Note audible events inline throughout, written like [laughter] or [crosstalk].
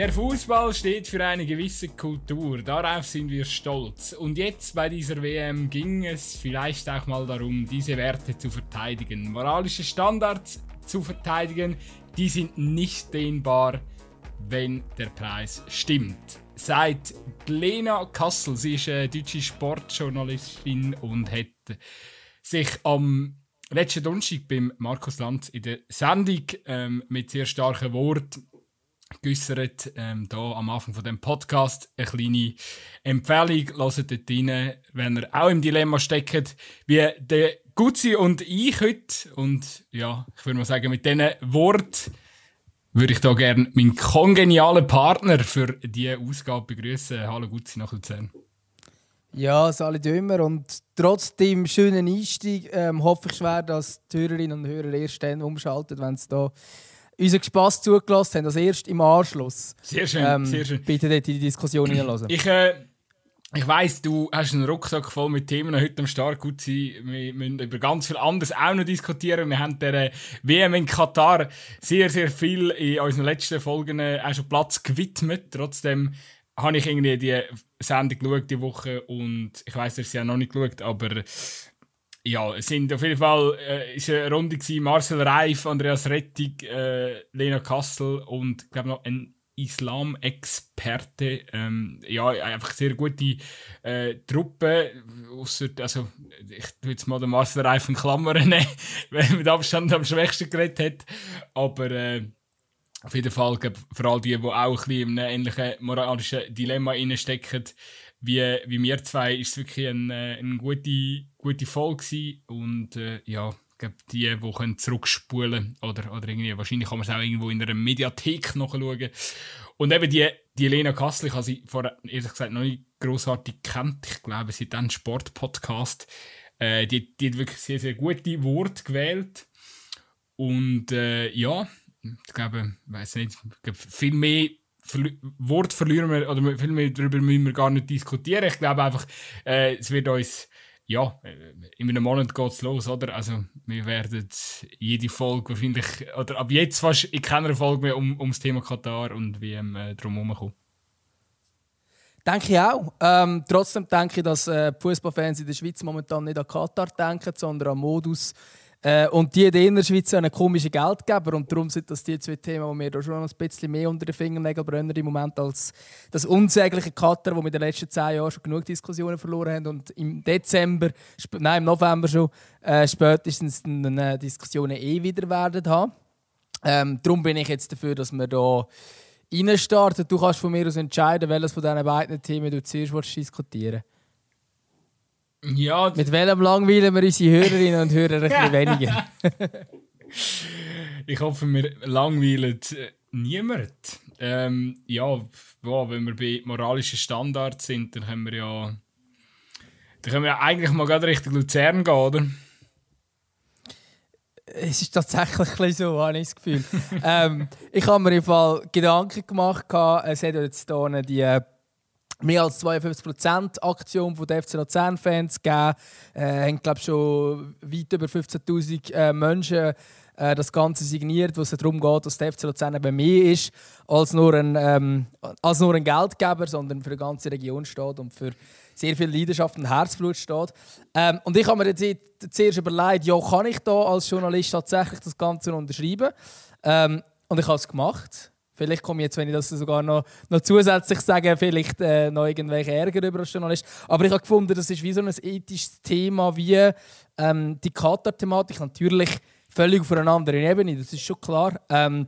Der Fußball steht für eine gewisse Kultur, darauf sind wir stolz. Und jetzt bei dieser WM ging es vielleicht auch mal darum, diese Werte zu verteidigen. Moralische Standards zu verteidigen, die sind nicht dehnbar, wenn der Preis stimmt. Seit Lena Kassel, sie ist eine deutsche Sportjournalistin und hat sich am letzten Donnerstag beim Markus Lanz in der Sendung ähm, mit sehr starken Worten geäussert, ähm, da am Anfang von dem Podcast. Eine kleine Empfehlung, lasst dort rein, wenn ihr auch im Dilemma steckt, wie der Gutzi und ich heute. Und ja, ich würde mal sagen, mit diesen Worten würde ich da gerne meinen kongenialen Partner für diese Ausgabe begrüßen. Hallo Gutzi nach Luzern. Ja, alle Dömer und trotz dem schönen Einstieg ähm, hoffe ich schwer, dass die Hörerinnen und Hörer erst dann umschalten, wenn sie da unseren Spass zugelassen haben, das erst im Anschluss. Sehr schön, ähm, sehr schön. Bitte dort in die Diskussion hineinlassen. Ich, äh, ich weiss, du hast einen Rucksack voll mit Themen heute am Start. Gut sein. Wir müssen über ganz viel anderes auch noch diskutieren. Wir haben der WM in Katar sehr, sehr viel in unseren letzten Folgen äh, auch schon Platz gewidmet. Trotzdem habe ich irgendwie die Sendung geschaut die Woche und ich weiß, dass sie ja noch nicht geschaut, aber ja, es sind auf jeden Fall äh, ist eine Runde gewesen, Marcel Reif, Andreas Rettig, äh, Lena Kassel und ich glaube noch ein Islam-Experte. Ähm, ja, einfach sehr gute äh, Truppe. Ausser, also, ich würde jetzt mal den Marcel Reif in Klammern [laughs] nehmen, weil er mit Abstand am schwächsten geredet hat. Aber äh, auf jeden Fall, glaub, vor allem die, die auch ein bisschen in einem ähnlichen moralischen Dilemma stecken, wie, wie wir zwei, ist es wirklich eine, eine gute, gute Folge. Und äh, ja, ich glaube, die, die können zurückspulen oder, oder irgendwie, wahrscheinlich kann man es auch irgendwo in einer Mediathek nachschauen. Und eben die, die Lena Kassel, ich habe sie vorher, ehrlich gesagt, noch nicht grossartig kennt. Ich glaube, sie hat einen Sportpodcast. Äh, die, die hat wirklich sehr, sehr gute Worte gewählt. Und äh, ja, ich glaube, ich weiß nicht, ich glaube, viel mehr Wort verlieren wir, oder viel mehr darüber müssen wir gar nicht diskutieren. Ich glaube einfach, äh, es wird uns, ja, in einem Monat geht es los, oder? Also, wir werden jede Folge wahrscheinlich, oder ab jetzt fast in keiner Folge mehr um, ums Thema Katar und WM äh, drumherum kommen. Denke ich auch. Ähm, trotzdem denke ich, dass äh, Fußballfans in der Schweiz momentan nicht an Katar denken, sondern an Modus äh, und die in der Schweiz sind einen komischen Geldgeber und darum sind das die zwei Themen, die mir da schon ein bisschen mehr unter den Fingernägeln brennen im Moment als das unsägliche Katar, wo wir in den letzten zehn Jahren schon genug Diskussionen verloren haben und im Dezember, nein im November schon, äh, spätestens eine Diskussionen eh wieder werden haben. Ähm, darum bin ich jetzt dafür, dass wir da reinstarten. Du kannst von mir aus entscheiden, welches von diesen beiden Themen du zuerst diskutieren willst. Ja, Mit welchem langweilen wir unsere Hörerinnen und Hörer ein bisschen [laughs] weniger? ich hoffe, wir langweilen äh, niemand. Ähm, ja, wow, wenn wir bei moralischen Standards sind, dann können wir ja. Dann können wir ja eigentlich mal gerade Richtung Luzern gehen, oder? Es ist tatsächlich so, habe ich das Gefühl. [laughs] ähm, ich habe mir im Fall Gedanken gemacht, es hat jetzt hier die äh, mehr als 52% Aktion von den FC Luzern-Fans gegeben. Äh, haben, glaube schon weit über 15.000 äh, Menschen äh, das Ganze signiert, wo es darum geht, dass der FC Luzern eben mehr ist als nur, ein, ähm, als nur ein Geldgeber, sondern für die ganze Region steht und für sehr viel Leidenschaft und Herzblut steht. Ähm, und ich habe mir jetzt zuerst überlegt, ja, kann ich da als Journalist tatsächlich das Ganze unterschreiben? Ähm, und ich habe es gemacht. Vielleicht komme ich jetzt, wenn ich das sogar noch, noch zusätzlich sage, vielleicht äh, noch irgendwelche Ärger über als Journalist. Aber ich habe gefunden, das ist wie so ein ethisches Thema wie ähm, die Katar-Thematik. Natürlich völlig auf einer anderen Ebene, das ist schon klar. Ähm,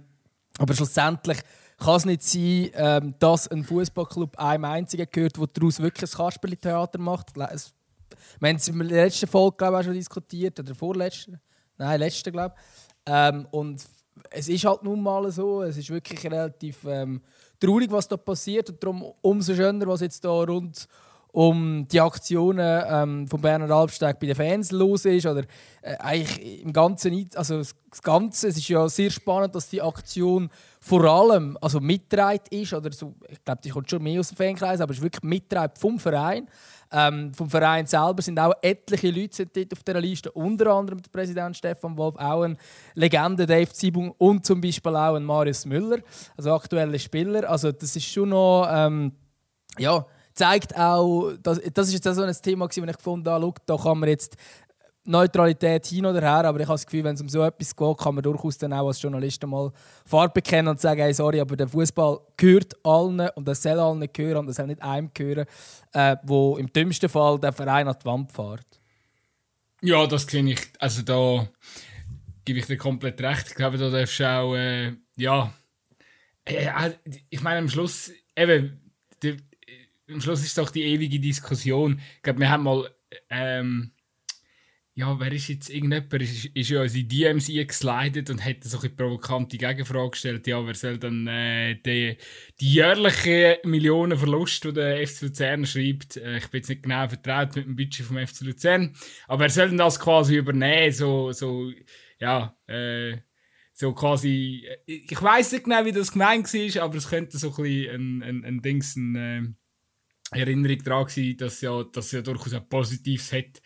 aber schlussendlich kann es nicht sein, ähm, dass ein Fußballclub einem einzigen gehört, der daraus wirklich ein Kasperli-Theater macht. Wir haben es in der letzten Folge glaube ich, auch schon diskutiert, oder vorletzten. Nein, letzte, glaube ich. Ähm, und es ist halt nun mal so. Es ist wirklich relativ ähm, traurig, was da passiert. Und darum umso schöner, was jetzt da rund um die Aktionen ähm, von Bernhard Albsteg bei den Fans los ist oder äh, eigentlich im Ganzen also das Ganze es ist ja sehr spannend dass die Aktion vor allem also mitgetragen ist oder so ich glaube die kommt schon mehr aus dem Fankreis aber es ist wirklich mitgetragen vom Verein ähm, vom Verein selber sind auch etliche Leute dort auf dieser Liste, unter anderem der Präsident Stefan Wolf, auch eine Legende Dave Zibung und zum Beispiel auch ein Marius Müller, also aktuelle Spieler. Also das ist schon noch, ähm, ja, zeigt auch, das, das ist jetzt auch so ein Thema, das ich gefunden habe, da kann man jetzt Neutralität hin oder her, aber ich habe das Gefühl, wenn es um so etwas geht, kann man durchaus dann auch als Journalist mal Farbe bekennen und sagen, hey, sorry, aber der Fußball gehört allen und das soll allen gehören und das soll nicht einem gehören, äh, wo im dümmsten Fall der Verein an die Wand fährt. Ja, das sehe ich, also da gebe ich dir komplett recht. Ich glaube, da darfst du auch, äh, ja, äh, äh ich meine, am Schluss, eben, die, am Schluss ist doch die ewige Diskussion. Ich glaube, wir haben mal, ähm, ja, wer ist jetzt irgendjemand, ist, ist ja die DMs eingeslidet und hat so eine provokante Gegenfrage gestellt, ja, wer soll dann äh, die, die jährlichen Millionenverlust, die der FC Luzern schreibt, äh, ich bin jetzt nicht genau vertraut mit dem Budget vom FC Luzern, aber wer soll denn das quasi übernehmen, so, so, ja, äh, so quasi, äh, ich weiß nicht genau, wie das gemeint war, aber es könnte so ein bisschen ein, ein, ein Dings, eine äh, Erinnerung daran sein, dass ja, dass ja durchaus ein Positives hat,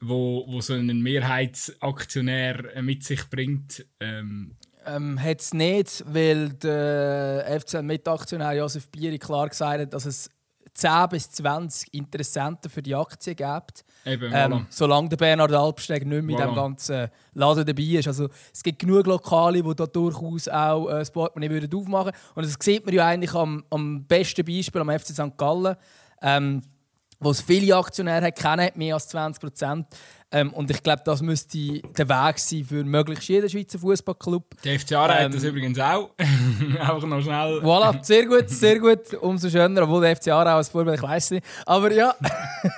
wo, wo so einen Mehrheitsaktionär äh, mit sich bringt? Ähm, ähm, hat es nicht, weil der FCN-Mitaktionär Josef Bieri klar gesagt hat, dass es 10 bis 20 Interessenten für die Aktie gibt. Eben, ähm, voilà. Solange der Bernhard Albsteg nicht mehr voilà. diesem ganzen Laden dabei ist. Also, es gibt genug Lokale, die da durchaus auch äh, würden aufmachen würden. Und das sieht man ja eigentlich am, am besten Beispiel am FC St. Gallen. Ähm, wo es viele Aktionäre kennen, mehr als 20 Prozent. Ähm, und ich glaube, das müsste der Weg sein für möglichst jeden Schweizer Fußballclub. Der FC Aarau ähm, hat das übrigens auch. [laughs] Einfach noch schnell. Voilà, sehr gut, sehr gut. Umso schöner, obwohl der FC Aarau als Vorbild, ich weiß nicht. Aber ja.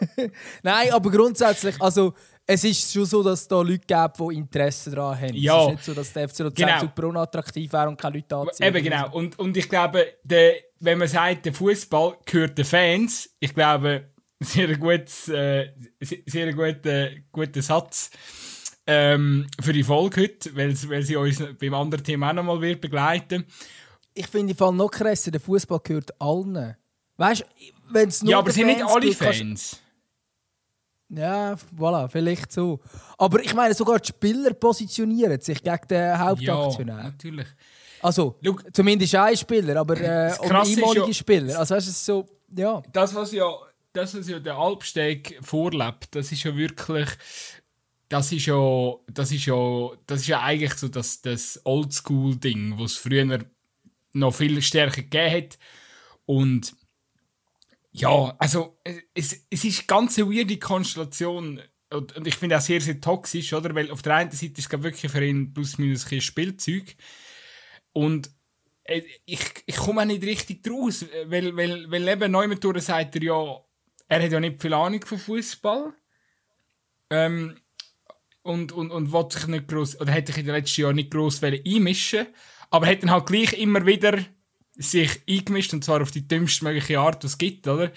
[laughs] Nein, aber grundsätzlich, also es ist schon so, dass es da Leute gibt, die Interesse daran haben. Ja. Es ist nicht so, dass der FC Luzern genau. super unattraktiv wäre und keine Leute anzieht. Eben genau. Und, und ich glaube, der, wenn man sagt, der Fußball gehört den Fans, ich glaube, sehr, gutes, äh, sehr guter, guter Satz ähm, für die Folge heute, weil, weil sie uns beim anderen Thema auch nochmal wird begleiten Ich finde, Fall noch krasser, der Fußball gehört allen. Weißt du, wenn es nur. Ja, aber sind nicht alle Fans. Ja, voilà, vielleicht so. Aber ich meine, sogar die Spieler positionieren sich gegen den Hauptaktionär. Ja, natürlich. Also, Look, zumindest ein Spieler, aber äh, ehemalige ja, Spieler. Also, weißt du, so, ja. Das, was ja das, was ja der Alpsteg vorlebt, das ist ja wirklich, das ist ja, das ist ja, das ist ja eigentlich so das, das Oldschool-Ding, was es früher noch viel stärker gegeben hat. Und ja, also es, es ist eine ganz weirde Konstellation und, und ich finde auch sehr, sehr toxisch, oder? Weil auf der einen Seite ist es wirklich für ihn plus minus ein Spielzeug und äh, ich, ich komme auch nicht richtig draus, weil, weil, weil eben Neumann sagt er ja, er hat ja nicht viel Ahnung von Fußball. Ähm, und, und, und wollte sich nicht groß, oder hätte sich in den letzten Jahren nicht groß einmischen aber hat dann halt gleich immer wieder sich eingemischt, und zwar auf die dümmste mögliche Art, die es gibt, oder?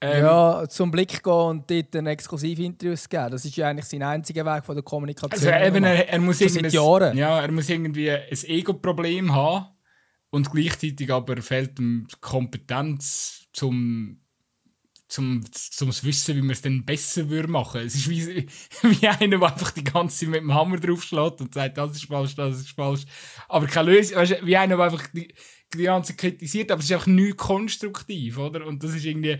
Ähm, ja, zum Blick gehen und dort ein Exklusivinterviews geben. Das ist ja eigentlich sein einziger Weg von der Kommunikation. Also eben, er, er muss irgendwie, ja, er muss irgendwie ein Ego-Problem haben und gleichzeitig aber fehlt ihm Kompetenz zum zum, zum Wissen, wie man es dann besser würde machen. Es ist wie, [laughs] wie einer, der einfach die ganze Zeit mit dem Hammer draufschlägt und sagt, das ist falsch, das ist falsch. Aber keine Lösung, weißt wie einer, der einfach die, die ganze kritisiert, aber es ist einfach nicht konstruktiv, oder? Und das ist irgendwie,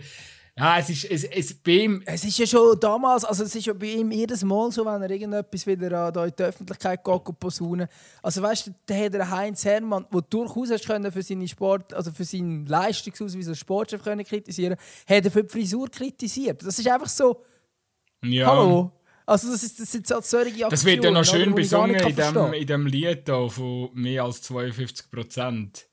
ja, es ist, es, es, bei ihm... Es ist ja schon damals, also es ist ja bei ihm jedes Mal so, wenn er irgendetwas wieder da in die Öffentlichkeit geht und posaunen. Also weißt du, der hat der Heinz Hermann, der durchaus hast können für seine Sport, also für seinen Leistungsausweis als Sportchef können kritisieren, hat er für die Frisur kritisiert. Das ist einfach so... Ja. Hallo? Also das, ist, das sind so solche Aktionen. Das wird ja noch schön besungen in dem, in dem Lied da von mehr als 52 Prozent.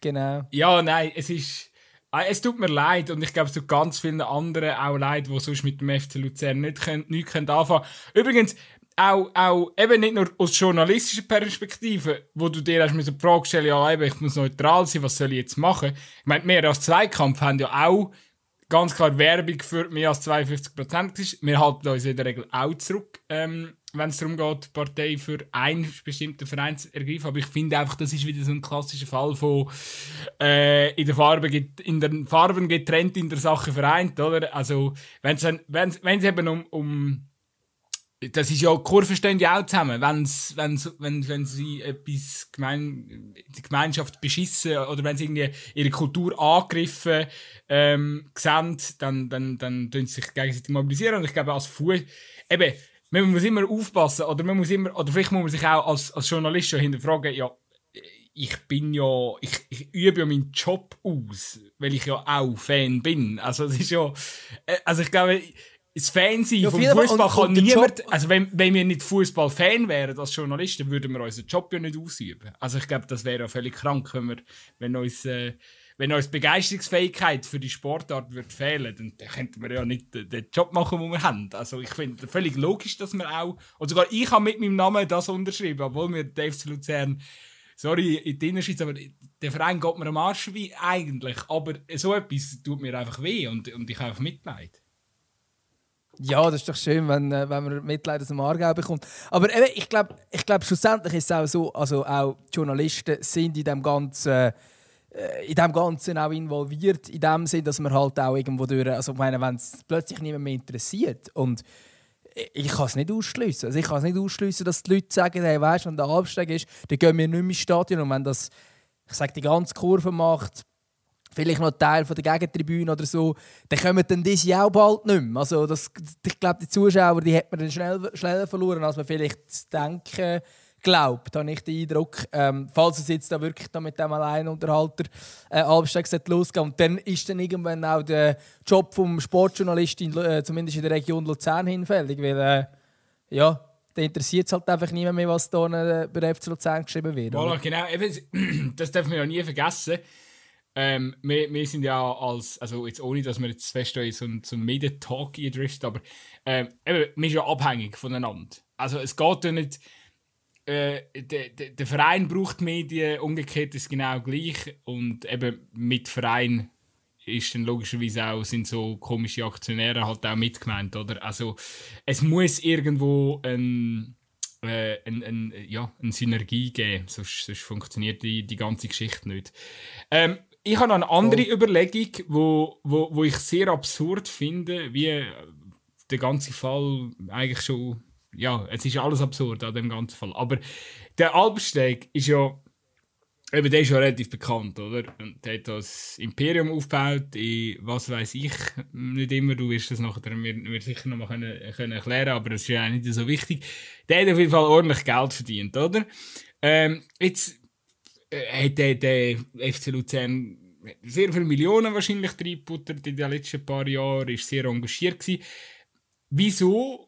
Genau. Ja, nein, es ist... Ah, es tut mir leid und ich glaube, es tut ganz vielen anderen auch leid, die sonst mit dem FC Luzern nicht, können, nicht können anfangen können. Übrigens, auch, auch eben nicht nur aus journalistischer Perspektive, wo du dir erst die Frage stellen ja, eben, ich muss neutral sein, was soll ich jetzt machen? Ich meine, wir als Zweikampf haben ja auch ganz klar Werbung für mehr als 52% ist. Wir halten uns in der Regel auch zurück, ähm, wenn es darum geht, Partei für einen bestimmten Verein zu ergreifen. Aber ich finde einfach, das ist wieder so ein klassischer Fall von äh, in, der Farbe, in den Farben getrennt, in der Sache vereint, oder? Also, wenn es eben um, um das ist ja, Kurven stehen ja auch zusammen. Wenn's, wenn's, wenn, wenn sie etwas gemein, die Gemeinschaft beschissen oder wenn sie irgendwie ihre Kultur angegriffen ähm, sehen, dann, dann, dann tun sie sich gegenseitig mobilisieren. Und ich glaube, als Fuß, eben, man muss immer aufpassen, oder man muss immer, oder vielleicht muss man sich auch als, als Journalist schon hinterfragen, ja, ich bin ja, ich, ich übe ja meinen Job aus, weil ich ja auch Fan bin. Also, es ist ja, äh, also ich glaube, das Fansein ja, vom Fußball kann niemand. Also, wenn, wenn wir nicht Fußball-Fan wären als Journalisten, würden wir unseren Job ja nicht ausüben. Also, ich glaube, das wäre ja völlig krank, wenn, wir, wenn uns. Äh, wenn uns Begeisterungsfähigkeit für die Sportart wird fehlen, dann könnten wir ja nicht den Job machen, den wir haben. Also ich finde völlig logisch, dass wir auch, und sogar ich habe mit meinem Namen das unterschrieben, obwohl mir Dave Luzern, sorry, in die Innerschweiz, aber der Verein geht mir am Arsch wie eigentlich, aber so etwas tut mir einfach weh und, und ich habe einfach Mitleid. Ja, das ist doch schön, wenn, äh, wenn man Mitleid aus dem Aargau bekommt. Aber eben, ich glaube, ich glaub, schlussendlich ist es auch so, also auch Journalisten sind in dem ganzen, äh, in dem Ganzen auch involviert, in dem Sinn, dass man halt auch irgendwo durch, also ich meine, wenn es plötzlich niemand mehr interessiert und ich kann es nicht ausschließen. Also ich kann es nicht ausschließen, dass die Leute sagen, hey, weißt, wenn der Abstieg ist, dann gehen wir nicht mehr ins Stadion und wenn das, ich sage, die ganze Kurve macht, vielleicht noch Teil von der Gegentribüne oder so, dann kommen dann diese auch bald nicht mehr. Also das, ich glaube, die Zuschauer die hat man dann schnell, schneller verloren, als man vielleicht denken glaubt, habe ich den Eindruck. Ähm, falls es jetzt da wirklich da mit dem Alleinunterhalter äh, Albsteg losgeht. Und dann ist dann irgendwann auch der Job vom Sportjournalist, in, äh, zumindest in der Region Luzern, hinfällig. Weil, äh, ja, da interessiert es halt einfach niemand mehr, was da äh, bei FC Luzern geschrieben wird. Voilà, genau. Eben, [clears throat] das darf man ja nie vergessen. Ähm, wir, wir sind ja als, also jetzt ohne, dass wir jetzt fest in so einen, so Medientalk driften, aber ähm, eben, wir sind ja abhängig voneinander. Also es geht ja nicht, äh, der, der, der Verein braucht Medien, umgekehrt ist es genau gleich und eben mit Verein ist dann logischerweise auch, sind so komische Aktionäre halt auch mitgemeint, oder? Also es muss irgendwo ein, äh, ein, ein, ja, eine Synergie geben, sonst, sonst funktioniert die, die ganze Geschichte nicht. Ähm, ich habe noch eine andere oh. Überlegung, wo, wo, wo ich sehr absurd finde, wie der ganze Fall eigentlich schon. Ja, es ist alles absurd an dem ganzen Fall. Aber der Albersteg ist ja. Eben, der ist ja relativ bekannt, oder? Und der hat das Imperium aufgebaut, in, was weiß ich, nicht immer, du wirst das nachher mir, mir sicher noch mal können, können erklären, aber das ist ja nicht so wichtig. Der hat auf jeden Fall ordentlich Geld verdient, oder? Ähm, jetzt äh, hat der, der FC Luzern sehr viele Millionen wahrscheinlich reingebuttert in den letzten paar Jahren, ist sehr engagiert gewesen. Wieso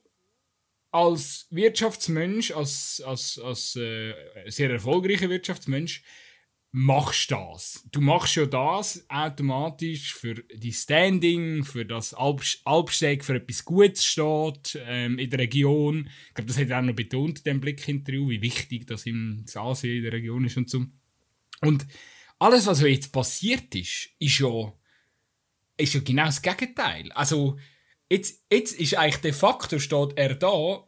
als Wirtschaftsmensch, als, als, als äh, sehr erfolgreicher Wirtschaftsmensch, machst das. Du machst ja das automatisch für die Standing, für das Alp Alpsteg für etwas Gutes steht ähm, in der Region. Ich glaube, das hat er auch noch betont dem Blickinterview, wie wichtig das im Ansehen in der Region ist und so. Und alles, was jetzt passiert ist, ist ja, ist ja genau das Gegenteil. Also, jetzt, jetzt ist eigentlich de facto steht er da,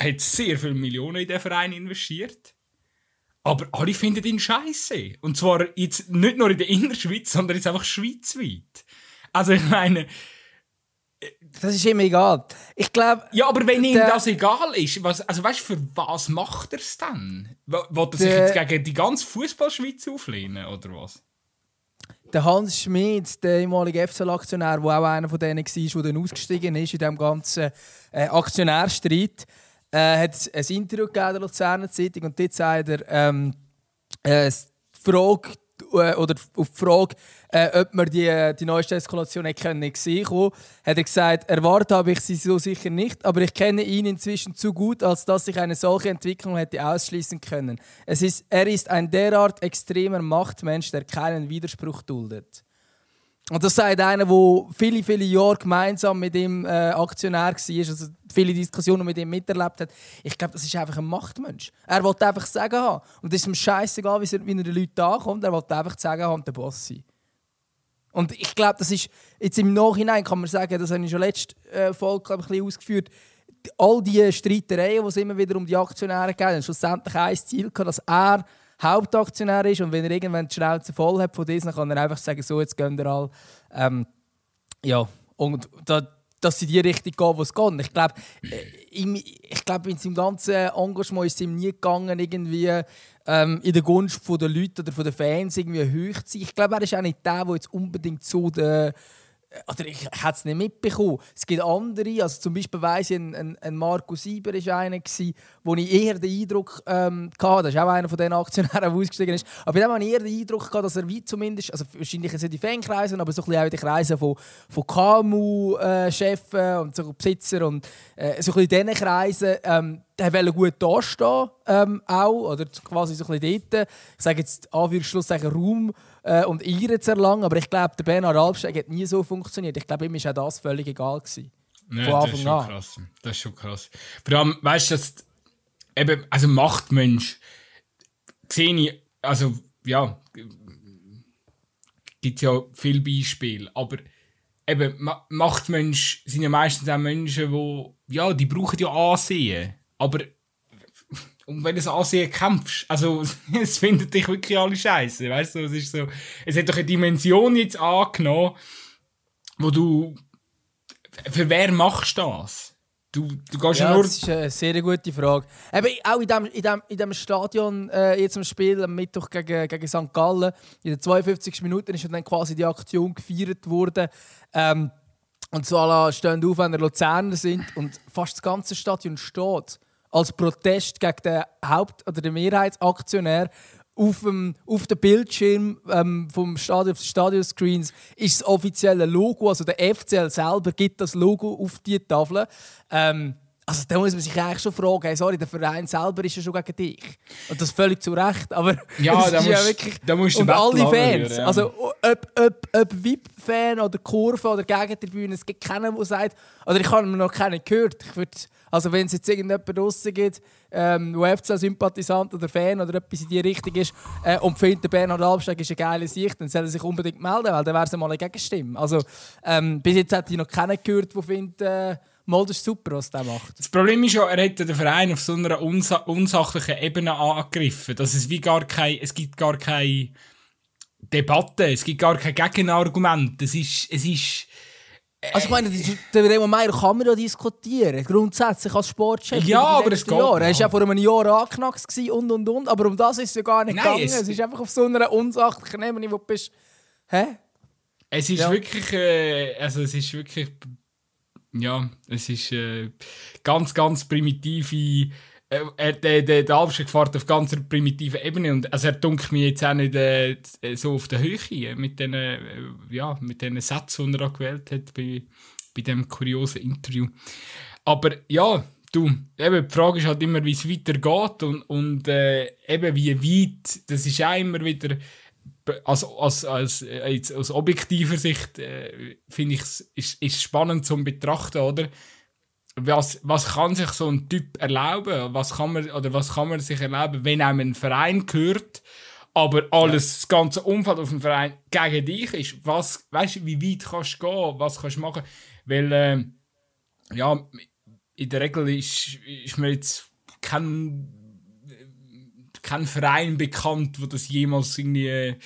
hat sehr viele Millionen in den Verein investiert. Aber alle finden ihn scheiße. Und zwar jetzt nicht nur in der Innerschweiz, sondern jetzt einfach schweizweit. Also ich meine, das ist ihm egal. Ich glaube. Ja, aber wenn ihm das egal ist, was, also weißt du, für was macht er es dann? Wollt er sich jetzt gegen die ganze Fußballschweiz auflehnen oder was? Der Hans Schmid, der ehemalige FCL-Aktionär, der auch einer von denen war, der dann ausgestiegen ist in diesem ganzen äh, Aktionärstreit, äh, hat ein Interview gegeben der Luzerner Zeitung und dort sagt er, ähm, äh, die Frage, äh, oder auf die Frage, äh, ob man die, die neueste Eskalation nicht sehen konnte, hat er gesagt, erwartet habe ich sie so sicher nicht, aber ich kenne ihn inzwischen zu gut, als dass ich eine solche Entwicklung hätte ausschließen können. Es ist, er ist ein derart extremer Machtmensch, der keinen Widerspruch duldet. Und das sagt einer, der viele, viele Jahre gemeinsam mit dem äh, Aktionär war, also viele Diskussionen mit ihm miterlebt hat. Ich glaube, das ist einfach ein Machtmensch. Er wollte einfach sagen haben. Und es ist ihm scheißegal, wie er, wie den Leuten ankommt. Er wollte einfach sagen haben, der Boss sein. Und ich glaube, das ist jetzt im Nachhinein, kann man sagen, das habe ich schon letzte äh, Folge ein bisschen ausgeführt, all diese Streitereien, die es immer wieder um die Aktionäre geht, haben schlussendlich ein Ziel gehabt, dass er Hauptaktionär ist und wenn er irgendwann die Schnauze voll hat von diesem, kann er einfach sagen, so, jetzt gehen wir alle. Ähm, ja, und da, dass sie die Richtung gehen, wo es geht. Ich glaube, äh, ich glaube, in seinem ganzen Engagement ist es ihm nie gegangen, irgendwie ähm, in der Gunst der Leute oder der Fans irgendwie hoch zu sein. Ich glaube, er ist auch nicht der, der jetzt unbedingt zu den oder ich, ich hätte es nicht mitbekommen. Es gibt andere, also zum Beispiel weiss ich, ein, ein, ein Markus Sieber war einer, gewesen, wo ich eher den Eindruck ähm, hatte, das ist auch einer von den Aktionären, [laughs] der ausgestiegen ist, aber bei dem hatte ich eher den Eindruck, gehabt, dass er wie zumindest, also wahrscheinlich sind die Fankreise, aber so ein bisschen auch in den Kreisen von, von KMU-Chefen äh, und so Besitzer und äh, so ein bisschen in diesen Kreisen, ähm, der wollte gut dastehen, ähm, auch, oder quasi so ein bisschen dort, ich sage jetzt Anführungsschlusszeichen Raum äh, und Ehre zu erlangen, aber ich glaube, der Bernhard Albsteg hat nie so funktioniert. Ich glaube, ihm war auch das völlig egal. Gewesen. Ja, Von Anfang das ist schon an. krass. Das ist schon krass. Vor allem, weißt du, eben, also Machtmensch, sehe ich, also, ja, gibt ja viele Beispiele, aber eben, Machtmensch sind ja meistens auch Menschen, die, ja, die brauchen ja Ansehen, aber und wenn du das Ansehen kämpfst, also [laughs] es findet dich wirklich alle scheiße, weißt du, es ist so, es hat doch eine Dimension jetzt angenommen, wo du, für wer machst du das? Du, du gehst ja, nur... das ist eine sehr gute Frage. Eben, auch in dem, in dem, in dem Stadion, äh, jetzt im Spiel am Mittwoch gegen, gegen St. Gallen, in den 52 Minuten ist dann quasi die Aktion gefeiert worden. Ähm, und so alle stehen auf, wenn wir Luzerner sind und fast das ganze Stadion steht als Protest gegen den Haupt- oder den Mehrheitsaktionär auf dem, auf dem Bildschirm ähm, vom Stadion, auf Stadionscreens ist das offizielle Logo, also der FCL selber gibt das Logo auf die Tafel. Ähm, also da muss man sich eigentlich schon fragen, hey, sorry, der Verein selber ist ja schon gegen dich. Und das völlig zu Recht, aber ja, [laughs] da musst, ja wirklich... Da musst und alle Fans, ja. also ob, ob, ob VIP-Fan oder Kurve oder Gegentribüne, es gibt keinen, der sagt, oder ich habe noch keinen gehört, ich würde also wenn es jetzt irgendjemand draussen gibt, ähm, der FC-Sympathisant oder Fan oder etwas in die Richtung ist äh, und findet, Bernhard Albsteg ist eine geile Sicht, dann soll er sich unbedingt melden, weil dann wäre es mal eine Gegenstimme. Also ähm, bis jetzt hat ich noch keinen gehört, der findet, äh, mal, das ist super, was der macht. Das Problem ist ja, er hat den Verein auf so einer unsa unsachlichen Ebene angegriffen, dass es wie gar kein, es gibt gar keine Debatte, es gibt gar kein Gegenargument. Es ist, es ist also ich meine, der Meier kann man ja diskutieren, grundsätzlich als Sportchef. Ja, aber es geht Er war ja vor einem Jahr angeknackt und und und, aber um das ist es ja gar nicht Nein, gegangen. Es, es, ist einfach auf so einer unsachlichen Ebene, wo du bist... Hä? Es ist ja. wirklich... Äh, also es ist wirklich... Ja, es ist äh, ganz, ganz primitive er, der, der, der Albstag fährt auf ganz primitiver Ebene und also er dunkelt mich jetzt auch nicht äh, so auf der Höhe mit den, äh, ja, mit den Sätzen, die er gewählt hat bei, bei diesem kuriosen Interview. Aber ja, du, eben, die Frage ist halt immer, wie es weitergeht und, und äh, eben wie weit, das ist auch immer wieder, als, als, als, als, aus objektiver Sicht äh, finde ich es ist, ist spannend zum Betrachten, oder? Was, was kann sich so ein Typ erlauben? Was kann man, oder was kann man sich erlauben, wenn einem ein Verein gehört, aber alles, ja. das ganze Umfeld auf dem Verein gegen dich ist? Was, weißt du, wie weit kannst du gehen? Was kannst du machen? Weil, äh, ja, in der Regel ist, ist mir jetzt kein, kein Verein bekannt, wo das jemals irgendwie,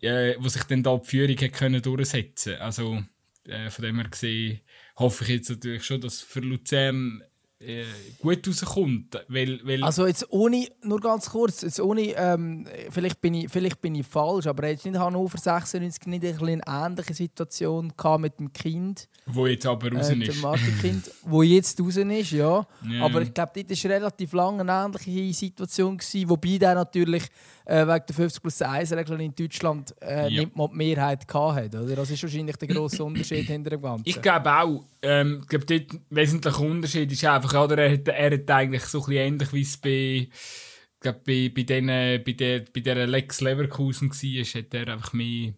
äh, wo sich dann da die Führung hat können durchsetzen. Also, äh, von dem her gesehen, hoffe ich jetzt natürlich schon, dass für Luzern äh, gut rauskommt. Weil, weil also jetzt ohne, nur ganz kurz, jetzt ohne, ähm, vielleicht, bin ich, vielleicht bin ich falsch, aber jetzt nicht Hannover 96 nicht eine ähnliche Situation gehabt mit dem Kind. Wo jetzt aber raus äh, ist. Martin Kind, wo jetzt raus ist, ja. ja. Aber ich glaube, dort war relativ lange eine ähnliche Situation, gewesen, wobei der natürlich äh, wegen der 50 plus 1 Regel in Deutschland äh, ja. nicht mal die Mehrheit hatte. Oder? Das ist wahrscheinlich der grosse Unterschied [clears throat] hinter dem Ganzen. Ich glaube auch, ähm, ich glaube, der wesentliche Unterschied ist einfach, oder, er, hat, er hat eigentlich so ein bisschen ähnlich wie es bei, glaub, bei, bei, den, bei, der, bei der Lex Leverkusen war, hat er einfach mehr,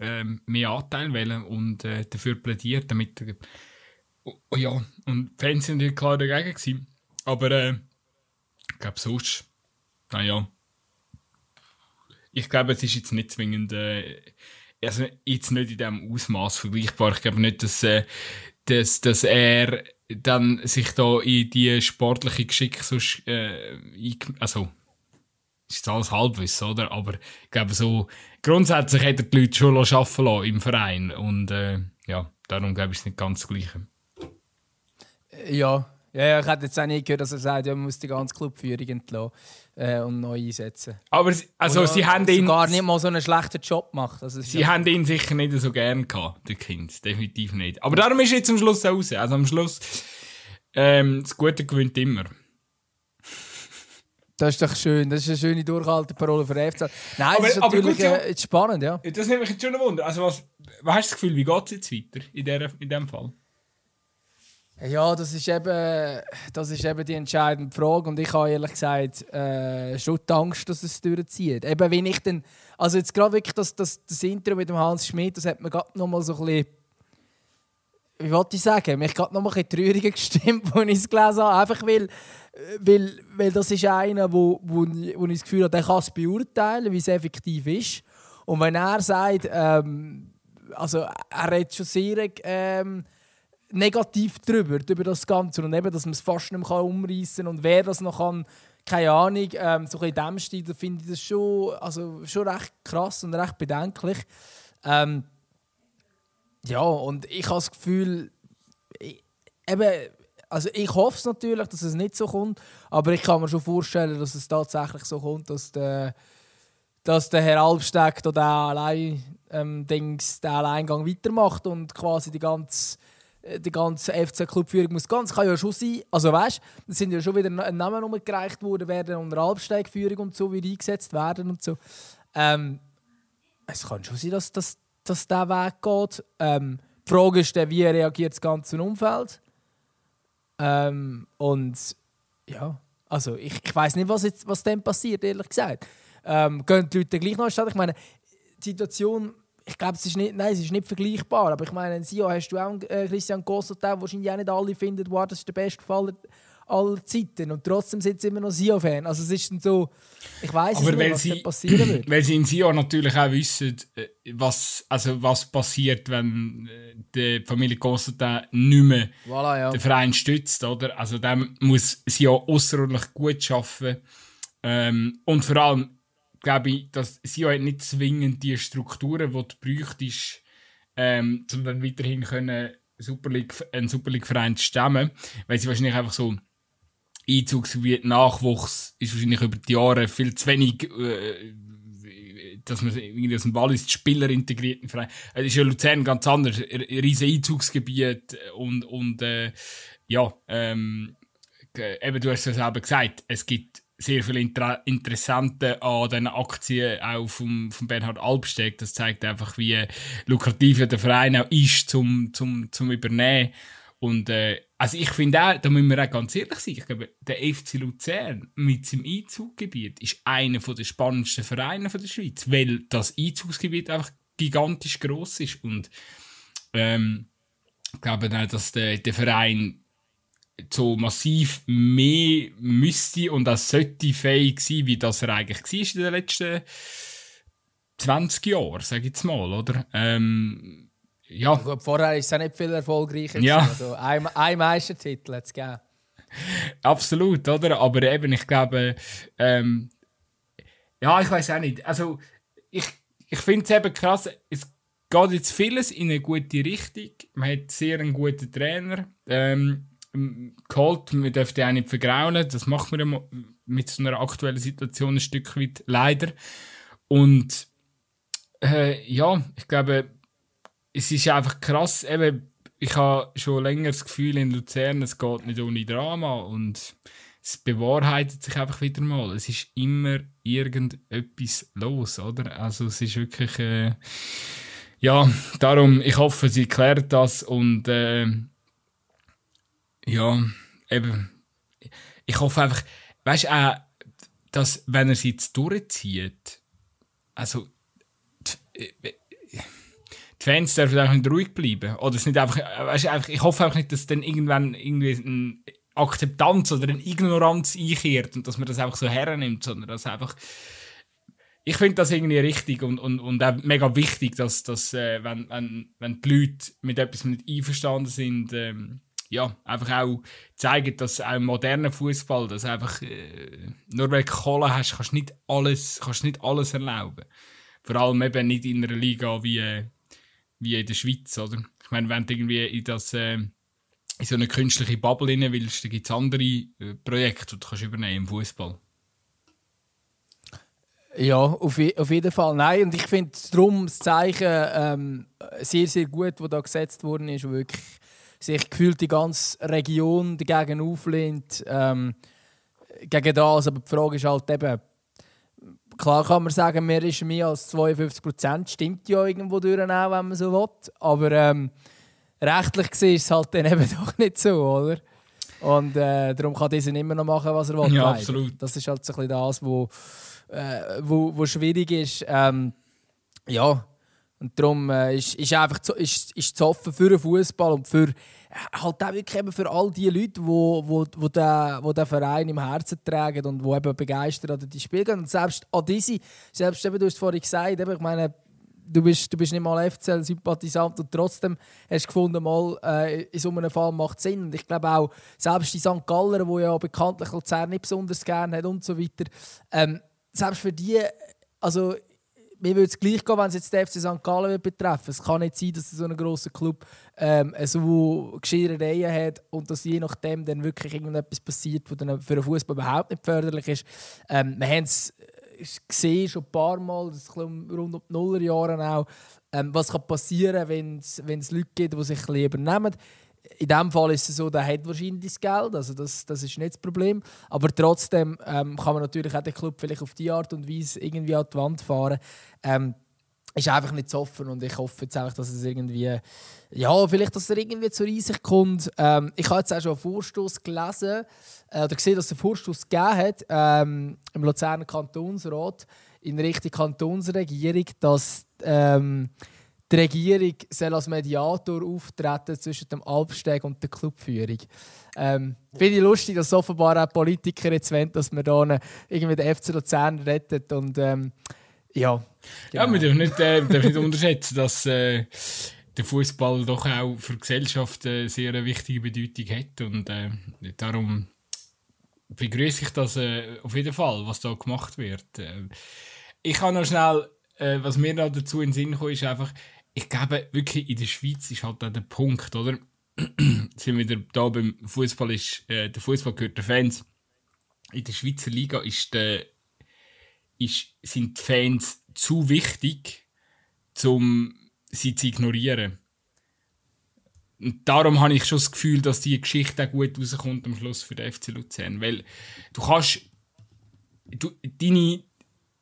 ähm, mehr Anteil wählen und äh, dafür plädiert, damit oh, oh, ja, und die Fans sind klar dagegen gewesen. Aber äh, ich glaube sonst, naja, ich glaube, es ist jetzt nicht zwingend. Äh, also jetzt nicht in diesem Ausmaß vergleichbar. Ich glaube nicht, dass, äh, dass, dass er dann sich da in die sportliche Geschick so, äh, also ist alles Halbwissen, oder? Aber ich glaube so, grundsätzlich er die Leute schon arbeiten lassen im Verein und äh, ja, darum glaube ich es nicht ganz das Gleiche. Ja, ja, ich hätte jetzt auch nicht gehört, dass er sagt, ja, man muss die ganze Clubführung entlassen äh, und neu einsetzen. Aber also, und, sie haben ihn... gar nicht mal so einen schlechten Job gemacht. Also, sie ja. haben ihn sicher nicht so gern gehabt, der Kind. Definitiv nicht. Aber darum ist jetzt am Schluss raus. Also am Schluss, ähm, das Gute gewinnt immer. Das ist doch schön. Das ist eine schöne Durchhalteparole für FCL. Nein, aber, das ist natürlich gut, äh, spannend, ja. Das nimmt mich jetzt schon ein Wunder. Also was, was hast du das Gefühl, wie geht es jetzt weiter in, der, in dem Fall? Ja, das ist, eben, das ist eben die entscheidende Frage. Und ich habe ehrlich gesagt äh, schon die Angst, dass es durchzieht. Eben, wenn ich dann, also jetzt gerade wirklich das, das, das Intro mit dem Hans Schmidt, das hat mir gerade noch mal so ein bisschen, wie wollte ich sagen, mich gerade noch mal ein bisschen trauriger gestimmt, [laughs] als ich es gelesen habe. Einfach weil, weil, weil das ist einer, wo, wo, wo ich das Gefühl habe, der kann es beurteilen, wie es effektiv ist. Und wenn er sagt, ähm, also er redet schon sehr... Ähm, negativ drüber, über das Ganze. Und eben, dass man es fast nicht mehr umreißen kann und wer das noch kann, keine Ahnung, ähm, so in diesem Stil, finde ich das schon, also, schon recht krass und recht bedenklich. Ähm, ja, und ich habe das Gefühl, ich, eben, also ich hoffe es natürlich, dass es nicht so kommt, aber ich kann mir schon vorstellen, dass es tatsächlich so kommt, dass der, dass der Herr Albsteg da allein, ähm, Dings, den Alleingang weitermacht und quasi die ganze die ganze FC-Clubführung muss ganz, kann ja schon sein. Also weißt, es sind ja schon wieder Namen umgereicht worden, werden unter Albsteigführung und so wieder eingesetzt werden und so. Ähm, es kann schon sein, dass, dass, dass der Weg geht. Ähm, die Frage ist dann, wie reagiert das ganze Umfeld? Ähm, und ja, also ich, ich weiß nicht, was, jetzt, was dann passiert, ehrlich gesagt. Ähm, gehen die Leute gleich noch in Ich meine, die Situation ich glaube, es ist nicht, nein, es ist nicht vergleichbar. Aber ich meine, in Sion hast du auch äh, Christian Gossot, der wahrscheinlich auch nicht alle finden, wow, das ist der beste Fall aller Zeiten. Und trotzdem sind sie immer noch Sion-Fan. Also es ist dann so, ich weiß nicht, was sie, passieren wird. Weil sie in Sion natürlich auch wissen, äh, was, also was passiert, wenn äh, die Familie Gossot nicht mehr voilà, ja. den Verein stützt. Oder? Also dem muss Sion außerordentlich gut arbeiten. Ähm, und vor allem glaube ich, dass sie hat nicht zwingend die Strukturen, die du bräuchtest, ähm, um dann weiterhin können Super League, einen Super League-Verein zu stemmen, weil sie wahrscheinlich einfach so Einzugsgebiet Nachwuchs ist wahrscheinlich über die Jahre viel zu wenig, äh, dass man irgendwie aus dem Wallis die Spieler integrierten. Es ist ja Luzern ganz anders, riesen Einzugsgebiet und, und äh, ja, ähm, eben, du hast es selber gesagt, es gibt sehr viele Inter Interessenten an den Aktien auch vom, vom Bernhard Albsteg. Das zeigt einfach, wie lukrativ der Verein auch ist zum, zum, zum Übernehmen. Und äh, also ich finde auch, da müssen wir auch ganz ehrlich sein, ich glaube, der FC Luzern mit seinem Einzugsgebiet ist einer der spannendsten Vereine der Schweiz, weil das Einzugsgebiet einfach gigantisch groß ist. Und ähm, ich glaube auch, dass der, der Verein so massiv mehr müsste und auch sollte fähig sein, wie das er eigentlich war in den letzten 20 Jahren, sage ich jetzt mal, oder? Ähm, ja. Gut, vorher ist es auch nicht viel erfolgreicher. Ja. Also ein, ein Meistertitel hat es gegeben. Absolut, oder? Aber eben, ich glaube, ähm, ja, ich weiß auch nicht. Also, ich, ich finde es eben krass, es geht jetzt vieles in eine gute Richtung. Man hat sehr einen guten Trainer. Ähm, geholt. Wir dürfen die auch nicht vergraulen. Das macht man mit so einer aktuellen Situation ein Stück weit leider. Und äh, ja, ich glaube, es ist einfach krass. Eben, ich habe schon länger das Gefühl in Luzern, es geht nicht ohne Drama. Und es bewahrheitet sich einfach wieder mal. Es ist immer irgendetwas los, oder? Also es ist wirklich... Äh, ja, darum, ich hoffe, sie klärt das und äh, ja, eben. Ich hoffe einfach, weißt du, äh, dass, wenn er es jetzt durchzieht, also, die, die Fans dürfen einfach nicht ruhig bleiben. Oder es nicht einfach, weißt einfach, ich hoffe einfach nicht, dass dann irgendwann irgendwie eine Akzeptanz oder eine Ignoranz einkehrt und dass man das einfach so hernimmt, sondern dass einfach ich finde das irgendwie richtig und, und, und auch mega wichtig, dass, dass äh, wenn, wenn, wenn die Leute mit etwas nicht einverstanden sind, ähm, ja, einfach auch zeigen, dass auch im modernen Fußball, dass einfach äh, nur weil du Kohle hast, kannst du nicht alles, kannst nicht alles erlauben. Vor allem eben nicht in einer Liga wie, äh, wie in der Schweiz, oder? Ich meine, wenn du irgendwie in das äh, in so eine künstliche Bubble rein willst, dann gibt es andere äh, Projekte, die du kannst übernehmen im Fußball. Ja, auf, auf jeden Fall. Nein, und ich finde darum das Zeichen ähm, sehr, sehr gut, das da gesetzt worden ist, wirklich sich gefühlt die ganze Region dagegen auflehnt. Ähm, gegen das, aber die Frage ist halt eben, klar kann man sagen, mehr ist mehr als 52 Prozent, stimmt ja irgendwo durch auch, wenn man so will, aber ähm, rechtlich gesehen ist es halt dann eben [laughs] doch nicht so, oder? Und äh, darum kann dieser immer noch machen, was er will. Ja, absolut. Das ist halt so ein bisschen das, wo äh, wo, wo schwierig ist. Ähm, ja, und darum äh, ist, ist einfach zu, ist, ist zu offen für den Fußball und für halt auch wirklich eben für all die Leute, die wo, wo, wo den, wo den Verein im Herzen tragen und die eben begeistert an die Spiele gehen. Und selbst an diese, selbst eben, du hast es vorhin gesagt, eben, ich meine, du bist, du bist nicht mal FCL-Sympathisant und trotzdem hast du gefunden, mal, äh, in so einem Fall macht es Sinn. Und ich glaube auch, selbst die St. Galler, die ja bekanntlich Luzern nicht besonders gerne hat und so weiter, ähm, selbst für die, also mir würde es gleich gehen, wenn es jetzt den FC St. Gallen betreffen Es kann nicht sein, dass so ein grosser Club ähm, so Gescherereien hat und dass je nachdem dann wirklich irgendetwas passiert, was dann für den Fußball überhaupt nicht förderlich ist. Ähm, wir haben es äh, gesehen, schon ein paar Mal, das ist rund um die Nullerjahre auch, ähm, was kann passieren wenn es Leute gibt, die sich ein bisschen übernehmen in dem Fall ist es so, der hat wahrscheinlich das Geld, also das, das ist nicht das Problem. Aber trotzdem ähm, kann man natürlich auch den Club vielleicht auf die Art und Weise irgendwie an die Wand fahren. Ähm, ist einfach nicht zu offen und ich hoffe jetzt einfach, dass es irgendwie, ja, vielleicht, dass er irgendwie zur Einsicht kommt. Ähm, ich habe jetzt auch schon einen Vorstoß gelesen äh, oder gesehen, dass es einen Vorstoß gegeben hat ähm, im Luzerner Kantonsrat in Richtung Kantonsregierung, dass ähm, die Regierung soll als Mediator auftreten zwischen dem Alpsteg und der Clubführung. Ähm, Finde ich lustig, dass offenbar auch Politiker jetzt wollen, dass man da irgendwie den FC Luzern rettet. Und, ähm, ja, genau. ja, wir dürfen nicht, äh, dürfen nicht [laughs] unterschätzen, dass äh, der Fußball doch auch für die Gesellschaft eine sehr wichtige Bedeutung hat. Und äh, darum begrüße ich das äh, auf jeden Fall, was da gemacht wird. Äh, ich kann noch schnell, äh, was mir noch dazu in den Sinn kommt, ist einfach, ich glaube wirklich in der Schweiz ist halt auch der Punkt, oder? [clears throat] sind wieder da beim Fußball ist äh, der Fußball gehört den Fans. In der Schweizer Liga ist der, ist, sind die Fans zu wichtig, um sie zu ignorieren. Und darum habe ich schon das Gefühl, dass die Geschichte auch gut rauskommt am Schluss für den FC Luzern. Weil du kannst. Du, deine.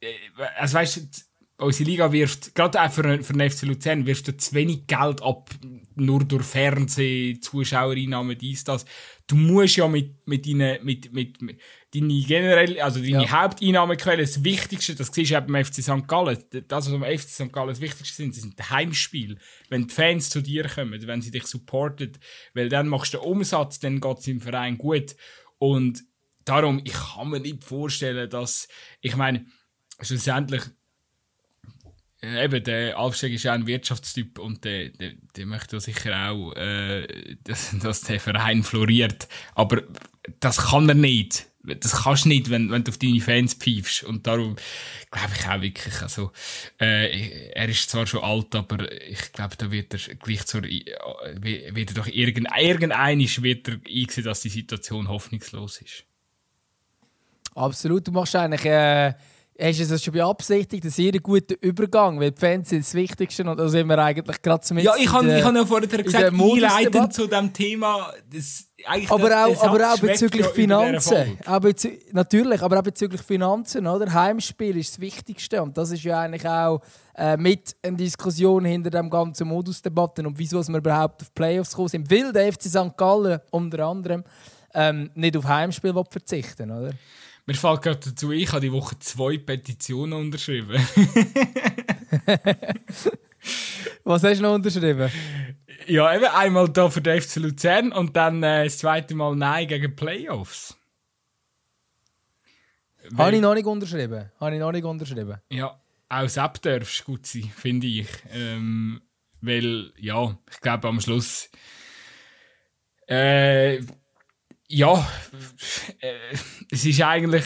Äh, also weißt unsere Liga wirft, gerade auch für, für den FC Luzern, wirft zu wenig Geld ab, nur durch Fernsehen, Zuschauereinnahmen, dies, das. Du musst ja mit, mit deinen, mit, mit, mit deine generell, also deine ja. Haupteinnahmequelle, das Wichtigste, das siehst du auch beim FC St. Gallen. Das, was beim FC St. Gallen das Wichtigste sind, sind die Heimspiele. Wenn die Fans zu dir kommen, wenn sie dich supporten, weil dann machst du den Umsatz, dann geht es im Verein gut. Und darum, ich kann mir nicht vorstellen, dass, ich meine, schlussendlich, eben, der Alfsteg ist ja ein Wirtschaftstyp und der, der, der möchte sicher auch, äh, [laughs] dass, dass der Verein floriert. Aber das kann er nicht. Das kannst du nicht, wenn, wenn du auf deine Fans pfeifst. Und darum glaube ich auch wirklich, also, äh, er ist zwar schon alt, aber ich glaube, da wird er gleich zur, äh, wird er doch irgend, wird er einsehen, dass die Situation hoffnungslos ist. Absolut, du machst eigentlich, äh hast du es schon beabsichtigt, einen sehr guten Übergang, weil die Fans sind das Wichtigste und da sind wir eigentlich gerade zum Ja, ich habe ja vorher gesagt, einleitend zu diesem Thema, das, aber der, auch, aber auch bezüglich ja Finanzen. Auch bezü natürlich, aber auch bezüglich Finanzen. Oder? Heimspiel ist das Wichtigste und das ist ja eigentlich auch äh, mit einer Diskussion hinter dem ganzen Modusdebatten und wieso wir überhaupt auf Playoffs kommen sind. Weil der FC St. Gallen unter anderem ähm, nicht auf Heimspiel verzichten oder? Mir fällt gerade dazu, ich habe die Woche zwei Petitionen unterschrieben. [laughs] Was hast du noch unterschrieben? Ja, eben einmal da für den FC Luzern und dann äh, das zweite Mal Nein gegen Playoffs. Habe ich noch nicht unterschrieben. Habe ich noch nicht unterschrieben. Ja, auch Sepp darfst gut sein, finde ich. Ähm, weil, ja, ich glaube am Schluss. Äh, ja, äh, es ist eigentlich.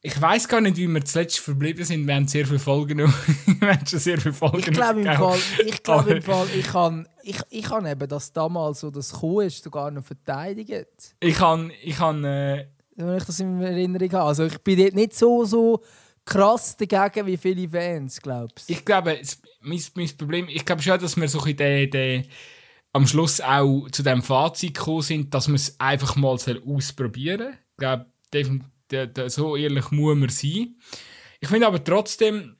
Ich weiß gar nicht, wie wir zuletzt verblieben sind. Wir haben sehr viele Folgen noch. [laughs] wir haben schon sehr viele Folgen Ich glaube im Fall, ich, glaub im Fall, ich kann, ich, ich kann eben, dass damals so das Kuh ist, sogar noch verteidigt. Ich kann, ich kann, äh, wenn ich das in Erinnerung habe. Also ich bin dort nicht so, so krass dagegen wie viele Fans, glaubst Ich glaube, mein, mein Problem, ich glaube schon, dass wir so ein den, den, am Schluss auch zu dem Fazit gekommen sind, dass man es einfach mal ausprobieren soll. Ich glaube, so ehrlich muss man sein. Ich finde aber trotzdem,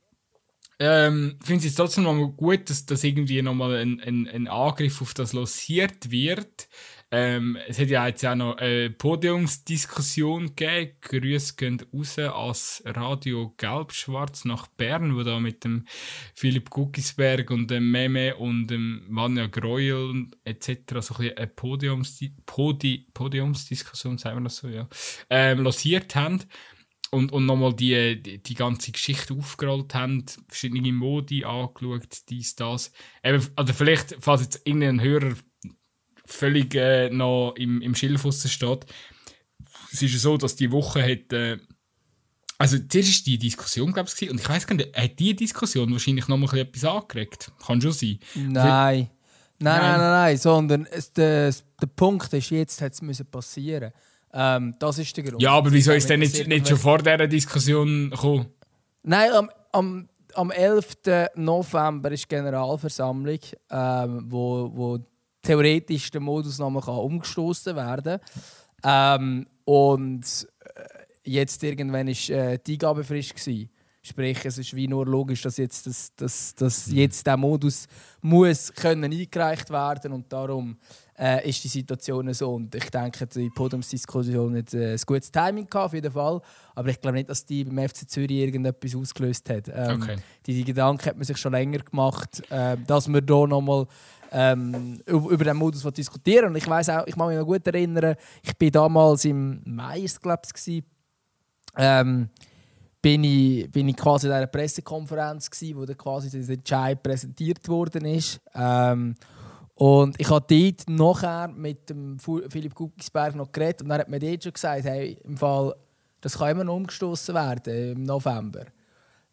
ähm, finde es trotzdem noch gut, dass, dass irgendwie nochmal ein, ein, ein Angriff auf das losiert wird. Ähm, es hat ja jetzt auch noch eine Podiumsdiskussion gegeben. Grüße gehen raus als Radio Gelb-Schwarz nach Bern, wo da mit dem Philipp Guckisberg und dem Meme und dem Vanja Greuel etc. so ein eine Podiums Podi Podiumsdiskussion, sagen wir das so, ja, ähm, losiert haben und, und nochmal die, die, ganze Geschichte aufgerollt haben, verschiedene Modi angeschaut, dies, das. Eben, also vielleicht, falls jetzt irgendein Hörer völlig äh, noch im, im Schilfus steht. Es ist so, dass die Woche hat, äh, also zuerst war die Diskussion, glaube ich, und ich weiß gar nicht, hat die Diskussion wahrscheinlich noch mal etwas angeregt? Kann schon sein. Nein. Nein, nein, nein, nein, nein, sondern es, der, der Punkt ist, jetzt hat es passieren ähm, Das ist der Grund. Ja, aber wieso ist denn nicht, nicht schon vor dieser Diskussion gekommen? Nein, am, am, am 11. November ist Generalversammlung, ähm, wo, wo theoretisch der Modus nochmal umgestoßen werden ähm, Und äh, jetzt irgendwann war äh, die Eingabefrist. Gewesen. Sprich, es ist wie nur logisch, dass jetzt, das, das, das mhm. jetzt der Modus muss können eingereicht werden und darum äh, ist die Situation so. Und ich denke, die Podiumsdiskussion hat äh, ein gutes Timing gehabt, auf jeden Fall. Aber ich glaube nicht, dass die beim FC Zürich irgendetwas ausgelöst hat. Ähm, okay. die, die Gedanken hat man sich schon länger gemacht, äh, dass man hier nochmal ähm, über den Modus diskutieren. Und ich weiß auch, ich kann mich noch gut erinnern, ich bin damals im Mai, glaube ich, ähm, bin ich, bin ich quasi in einer Pressekonferenz gewesen, wo dann quasi der Entscheid präsentiert worden ist. Ähm, und ich habe dort nachher mit dem Philipp Guckisberg noch geredet und er hat mir dort schon gesagt, hey, im Fall, das kann immer noch umgestoßen werden im November.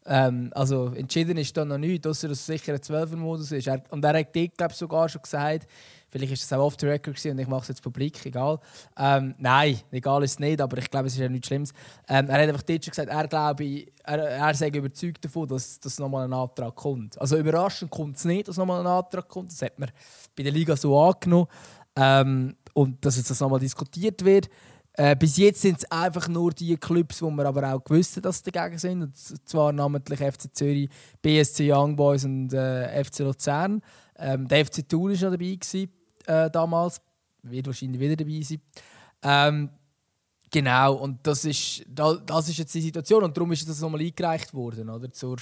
Ähm, also entschieden ist dann noch nichts, außer dass es sicher ein 12er-Modus ist. Er, und er hat dort, glaube sogar schon gesagt, vielleicht ist es auch off the record und ich mache es jetzt publik, egal. Ähm, nein, egal ist es nicht, aber ich glaube, es ist ja nichts Schlimmes. Ähm, er hat einfach dort schon gesagt, er glaube, er, er sei überzeugt davon, dass, dass nochmal ein Antrag kommt. Also überraschend kommt es nicht, dass nochmal ein Antrag kommt. Das hat man bei der Liga so angenommen. Ähm, und dass jetzt das nochmal diskutiert wird. Äh, bis jetzt sind es einfach nur die Clubs, wo wir aber auch gewusst dass sie dagegen sind. Und zwar namentlich FC Zürich, BSC Young Boys und äh, FC Luzern. Ähm, der FC Tour war noch dabei gewesen, äh, damals. Wird wahrscheinlich wieder dabei sein. Ähm, genau, und das ist, das ist jetzt die Situation. Und darum ist das nochmal eingereicht worden. Oder? Zur,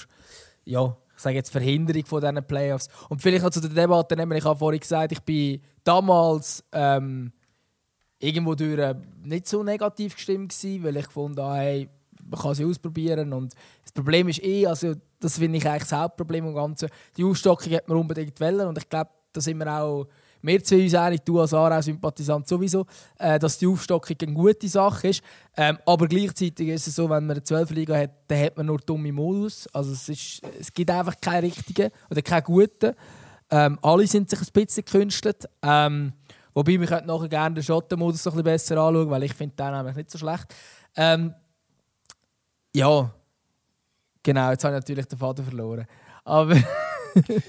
ja, ich sage jetzt Verhinderung von diesen Playoffs. Und vielleicht auch zu der Debatte, ich habe vorhin gesagt, ich bin damals. Ähm, irgendwo durch äh, nicht so negativ gestimmt gewesen, weil ich gefunden habe, hey, man kann sie ausprobieren und das Problem ist eh, also das finde ich eigentlich das Hauptproblem im Ganzen, die Ausstockung hat man unbedingt wollen und ich glaube, da sind wir auch wir zwei uns einig, du als Aarau-Sympathisant sowieso, äh, dass die Aufstockung eine gute Sache ist. Ähm, aber gleichzeitig ist es so, wenn man eine 12 Liga hat, dann hat man nur dumme Modus. Also es, ist, es gibt einfach keine richtigen oder keine guten. Ähm, alle sind sich ein bisschen gekünstelt. Ähm, Wobei, wir könnten nachher gerne den Schottenmodus noch ein bisschen besser anschauen, weil ich finde den nämlich nicht so schlecht. Ähm, ja, genau, jetzt habe ich natürlich den Faden verloren. Aber.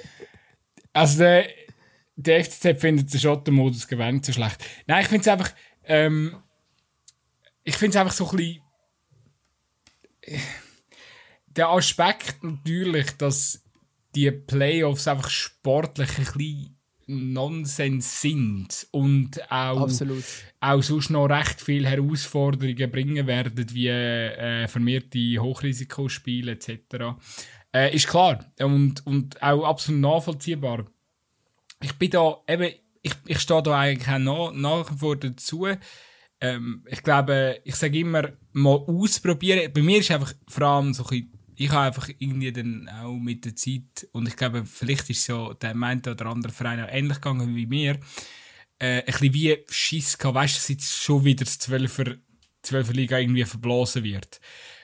[laughs] also, der, der FCZ findet den Schottenmodus nicht so schlecht. Nein, ich finde es einfach. Ähm, ich finde es einfach so ein bisschen. Der Aspekt natürlich, dass die Playoffs einfach sportlich ein bisschen Nonsens sind und auch, Absolut. auch sonst noch recht viele Herausforderungen bringen werden, wie äh, vermehrte Hochrisikospiele etc. Äh, ist klar und, und auch absolut nachvollziehbar. Ich bin da eben, ich, ich stehe da eigentlich auch nach, nach wie vor dazu. ähm, ich glaube, ich sage immer, mal ausprobieren. Bei mir ist einfach vor allem so ein bisschen, ich habe einfach irgendwie dann auch mit der Zeit, und ich glaube, vielleicht ist so der meinte oder andere Verein auch ähnlich gegangen wie mir, äh, ein bisschen wie Schiss gehabt, weißt du, dass jetzt schon wieder das 12er, 12er Liga irgendwie verblasen wird